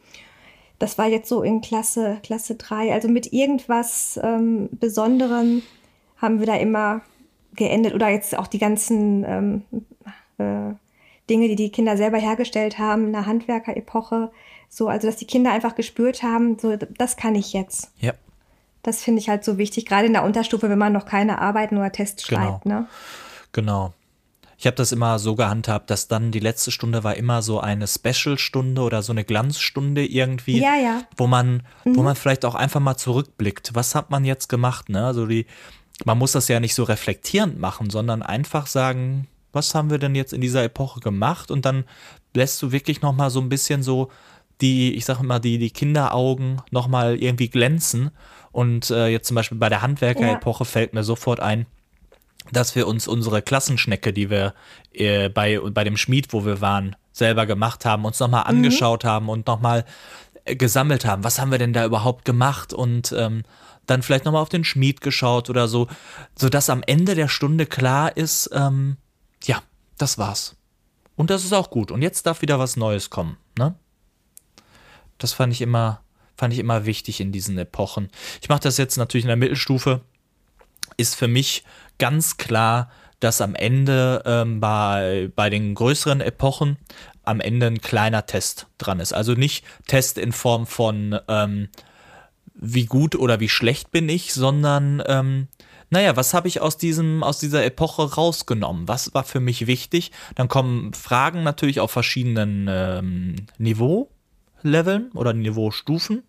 das war jetzt so in Klasse, Klasse 3. Also mit irgendwas ähm, Besonderem haben wir da immer geendet. Oder jetzt auch die ganzen ähm, äh, Dinge, die die Kinder selber hergestellt haben, in der Handwerker-Epoche. So, also dass die Kinder einfach gespürt haben, so, das kann ich jetzt. Ja. Das finde ich halt so wichtig, gerade in der Unterstufe, wenn man noch keine Arbeiten oder Tests genau. schreibt. Ne? Genau. Ich habe das immer so gehandhabt, dass dann die letzte Stunde war immer so eine Special-Stunde oder so eine Glanzstunde irgendwie, ja, ja. wo man, mhm. wo man vielleicht auch einfach mal zurückblickt. Was hat man jetzt gemacht? Ne? Also die, man muss das ja nicht so reflektierend machen, sondern einfach sagen, was haben wir denn jetzt in dieser Epoche gemacht? Und dann lässt du wirklich noch mal so ein bisschen so die, ich sage immer, die, die Kinderaugen noch mal irgendwie glänzen. Und äh, jetzt zum Beispiel bei der Handwerker-Epoche ja. fällt mir sofort ein, dass wir uns unsere Klassenschnecke, die wir äh, bei, bei dem Schmied, wo wir waren, selber gemacht haben, uns nochmal mhm. angeschaut haben und nochmal äh, gesammelt haben. Was haben wir denn da überhaupt gemacht? Und ähm, dann vielleicht nochmal auf den Schmied geschaut oder so, sodass am Ende der Stunde klar ist, ähm, ja, das war's. Und das ist auch gut. Und jetzt darf wieder was Neues kommen, ne? Das fand ich immer, fand ich immer wichtig in diesen Epochen. Ich mache das jetzt natürlich in der Mittelstufe. Ist für mich ganz klar, dass am Ende ähm, bei, bei den größeren Epochen am Ende ein kleiner Test dran ist. Also nicht Test in Form von ähm, wie gut oder wie schlecht bin ich, sondern ähm, naja, was habe ich aus diesem, aus dieser Epoche rausgenommen? Was war für mich wichtig? Dann kommen Fragen natürlich auf verschiedenen ähm, Niveau-Leveln oder Niveaustufen.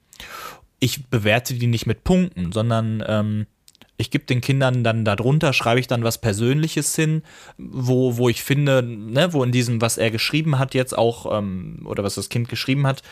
Ich bewerte die nicht mit Punkten, sondern ähm, ich gebe den Kindern dann darunter, schreibe ich dann was Persönliches hin, wo, wo ich finde, ne, wo in diesem, was er geschrieben hat, jetzt auch, ähm, oder was das Kind geschrieben hat,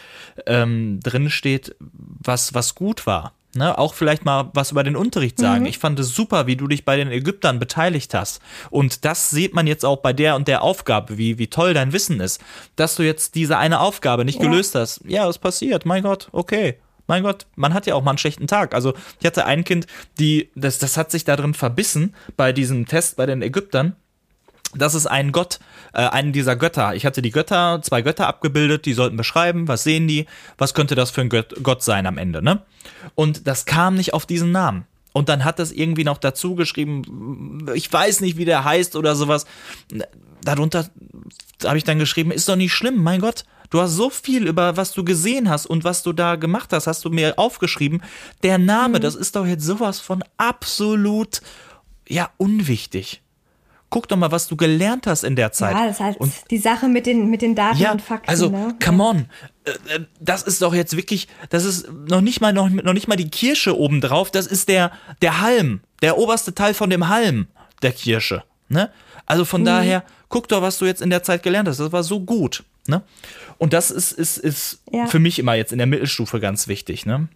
ähm, drin steht, was, was gut war. Ne, auch vielleicht mal was über den Unterricht sagen. Mhm. Ich fand es super, wie du dich bei den Ägyptern beteiligt hast. Und das sieht man jetzt auch bei der und der Aufgabe, wie, wie toll dein Wissen ist. Dass du jetzt diese eine Aufgabe nicht ja. gelöst hast. Ja, es passiert. Mein Gott, okay mein Gott, man hat ja auch mal einen schlechten Tag. Also ich hatte ein Kind, die, das, das hat sich da drin verbissen bei diesem Test bei den Ägyptern. Das ist ein Gott, äh, einen dieser Götter. Ich hatte die Götter, zwei Götter abgebildet, die sollten beschreiben, was sehen die, was könnte das für ein Gott, Gott sein am Ende, ne? Und das kam nicht auf diesen Namen. Und dann hat das irgendwie noch dazu geschrieben, ich weiß nicht, wie der heißt oder sowas. Darunter habe ich dann geschrieben, ist doch nicht schlimm, mein Gott. Du hast so viel über was du gesehen hast und was du da gemacht hast, hast du mir aufgeschrieben. Der Name, mhm. das ist doch jetzt sowas von absolut, ja, unwichtig. Guck doch mal, was du gelernt hast in der Zeit. Ja, das halt und, die Sache mit den, mit den Daten ja, und Fakten. Also, ne? come on. Äh, äh, das ist doch jetzt wirklich, das ist noch nicht mal, noch, noch nicht mal die Kirsche obendrauf, das ist der, der Halm, der oberste Teil von dem Halm der Kirsche. Ne? Also von mhm. daher, guck doch, was du jetzt in der Zeit gelernt hast. Das war so gut. Ne? Und das ist, ist, ist ja. für mich immer jetzt in der Mittelstufe ganz wichtig, ne?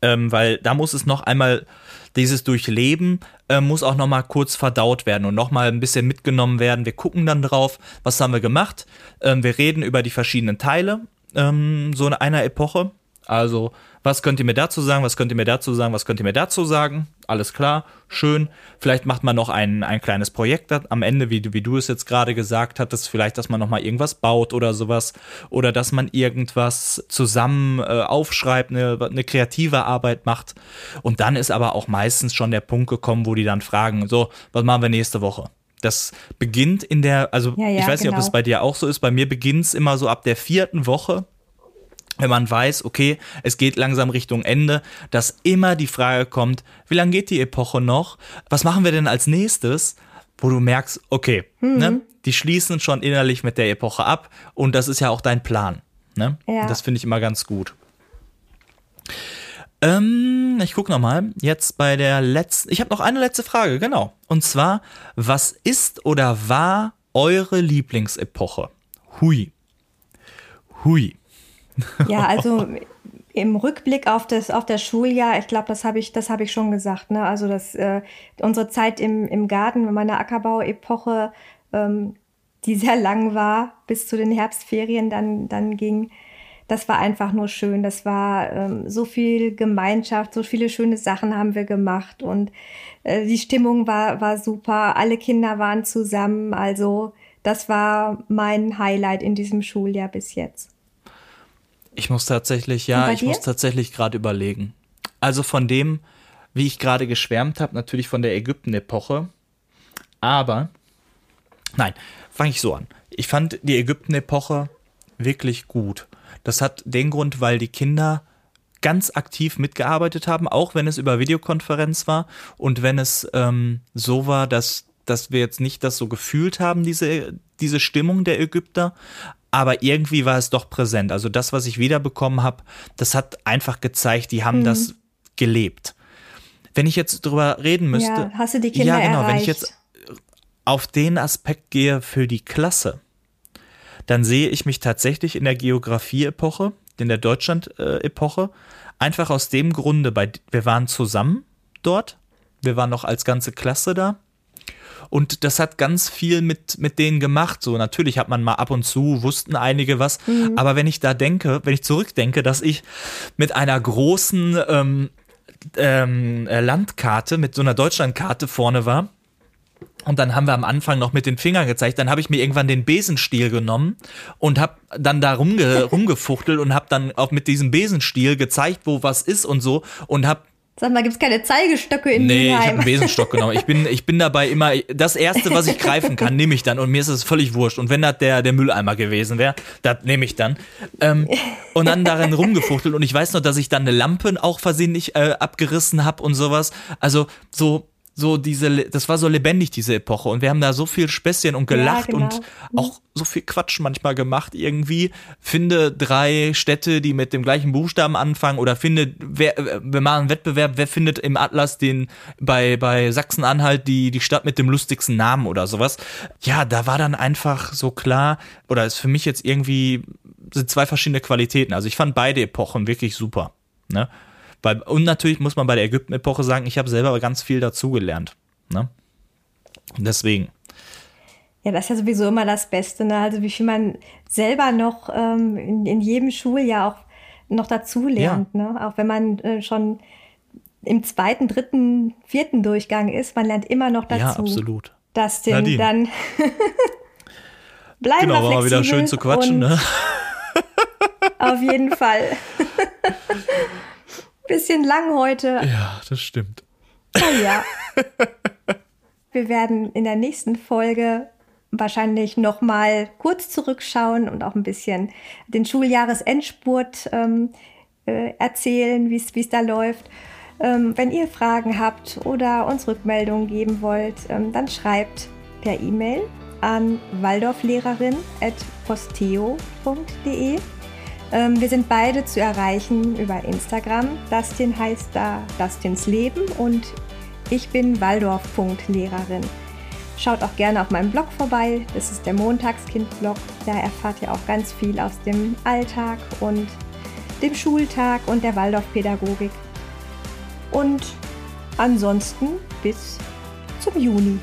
Ähm, weil da muss es noch einmal, dieses Durchleben äh, muss auch noch mal kurz verdaut werden und noch mal ein bisschen mitgenommen werden. Wir gucken dann drauf, was haben wir gemacht. Ähm, wir reden über die verschiedenen Teile ähm, so in einer Epoche. Also was könnt ihr mir dazu sagen? Was könnt ihr mir dazu sagen? Was könnt ihr mir dazu sagen? Alles klar, schön. Vielleicht macht man noch ein, ein kleines Projekt am Ende, wie, wie du es jetzt gerade gesagt hattest. Vielleicht, dass man noch mal irgendwas baut oder sowas. Oder dass man irgendwas zusammen äh, aufschreibt, eine, eine kreative Arbeit macht. Und dann ist aber auch meistens schon der Punkt gekommen, wo die dann fragen, so, was machen wir nächste Woche? Das beginnt in der, also ja, ja, ich weiß genau. nicht, ob genau. es bei dir auch so ist. Bei mir beginnt es immer so ab der vierten Woche wenn man weiß, okay, es geht langsam Richtung Ende, dass immer die Frage kommt, wie lange geht die Epoche noch? Was machen wir denn als nächstes? Wo du merkst, okay, mhm. ne, die schließen schon innerlich mit der Epoche ab und das ist ja auch dein Plan. Ne? Ja. Das finde ich immer ganz gut. Ähm, ich gucke nochmal. Jetzt bei der letzten. Ich habe noch eine letzte Frage, genau. Und zwar, was ist oder war eure Lieblingsepoche? Hui. Hui. Ja, also im Rückblick auf das, auf das Schuljahr, ich glaube, das habe ich, das habe ich schon gesagt. Ne? Also das, äh, unsere Zeit im, im Garten, meine Ackerbau-Epoche, ähm, die sehr lang war, bis zu den Herbstferien dann, dann ging, das war einfach nur schön. Das war ähm, so viel Gemeinschaft, so viele schöne Sachen haben wir gemacht und äh, die Stimmung war, war super. Alle Kinder waren zusammen. Also das war mein Highlight in diesem Schuljahr bis jetzt. Ich muss tatsächlich, ja, ich dir? muss tatsächlich gerade überlegen. Also von dem, wie ich gerade geschwärmt habe, natürlich von der Ägypten-Epoche. Aber, nein, fange ich so an. Ich fand die Ägypten-Epoche wirklich gut. Das hat den Grund, weil die Kinder ganz aktiv mitgearbeitet haben, auch wenn es über Videokonferenz war und wenn es ähm, so war, dass, dass wir jetzt nicht das so gefühlt haben, diese, diese Stimmung der Ägypter, aber irgendwie war es doch präsent. Also das, was ich wiederbekommen habe, das hat einfach gezeigt, die haben mhm. das gelebt. wenn ich jetzt drüber reden müsste. Ja, hast du die Kinder Ja, genau, erreicht. wenn ich jetzt auf den Aspekt gehe für die Klasse, dann sehe ich mich tatsächlich in der Geografie-Epoche, in der Deutschland-Epoche, einfach aus dem Grunde, bei, wir waren zusammen dort, wir waren noch als ganze Klasse da. Und das hat ganz viel mit, mit denen gemacht. So, natürlich hat man mal ab und zu, wussten einige was. Mhm. Aber wenn ich da denke, wenn ich zurückdenke, dass ich mit einer großen ähm, ähm, äh, Landkarte, mit so einer Deutschlandkarte vorne war, und dann haben wir am Anfang noch mit den Fingern gezeigt. Dann habe ich mir irgendwann den Besenstiel genommen und habe dann da rumge rumgefuchtelt und habe dann auch mit diesem Besenstiel gezeigt, wo was ist und so und habe Sag mal, gibt es keine Zeigestöcke in Nee, Mülheim? ich habe einen Besenstock genommen. Ich bin, ich bin dabei immer, das Erste, was ich greifen kann, nehme ich dann. Und mir ist es völlig wurscht. Und wenn das der, der Mülleimer gewesen wäre, das nehme ich dann. Ähm, und dann darin rumgefuchtelt. Und ich weiß noch, dass ich dann eine Lampe auch versehentlich äh, abgerissen habe und sowas. Also so so diese, das war so lebendig, diese Epoche. Und wir haben da so viel Späßchen und gelacht ja, genau. und auch so viel Quatsch manchmal gemacht irgendwie. Finde drei Städte, die mit dem gleichen Buchstaben anfangen oder finde, wer, wir machen einen Wettbewerb, wer findet im Atlas den, bei, bei Sachsen-Anhalt die, die Stadt mit dem lustigsten Namen oder sowas. Ja, da war dann einfach so klar, oder ist für mich jetzt irgendwie, sind zwei verschiedene Qualitäten. Also ich fand beide Epochen wirklich super. Ne? Weil, und natürlich muss man bei der Ägypten-Epoche sagen, ich habe selber ganz viel dazugelernt. Ne? Deswegen. Ja, das ist ja sowieso immer das Beste. Ne? Also wie viel man selber noch ähm, in, in, jedem Schuljahr auch noch dazu lernt. Ja. Ne? Auch wenn man äh, schon im zweiten, dritten, vierten Durchgang ist, man lernt immer noch dazu. Ja, absolut. Das den dann bleiben genau, wir war wieder schön zu quatschen. Ne? auf jeden Fall. Bisschen lang heute. Ja, das stimmt. Oh ja. Wir werden in der nächsten Folge wahrscheinlich noch mal kurz zurückschauen und auch ein bisschen den Schuljahresendspurt ähm, äh, erzählen, wie es da läuft. Ähm, wenn ihr Fragen habt oder uns Rückmeldungen geben wollt, ähm, dann schreibt per E-Mail an waldorflehrerin.posteo.de. Ähm, wir sind beide zu erreichen über Instagram. Dustin heißt da Dustins Leben und ich bin Waldorf.lehrerin. Schaut auch gerne auf meinem Blog vorbei. Das ist der Montagskind-Blog. Da erfahrt ihr auch ganz viel aus dem Alltag und dem Schultag und der Waldorfpädagogik. Und ansonsten bis zum Juni.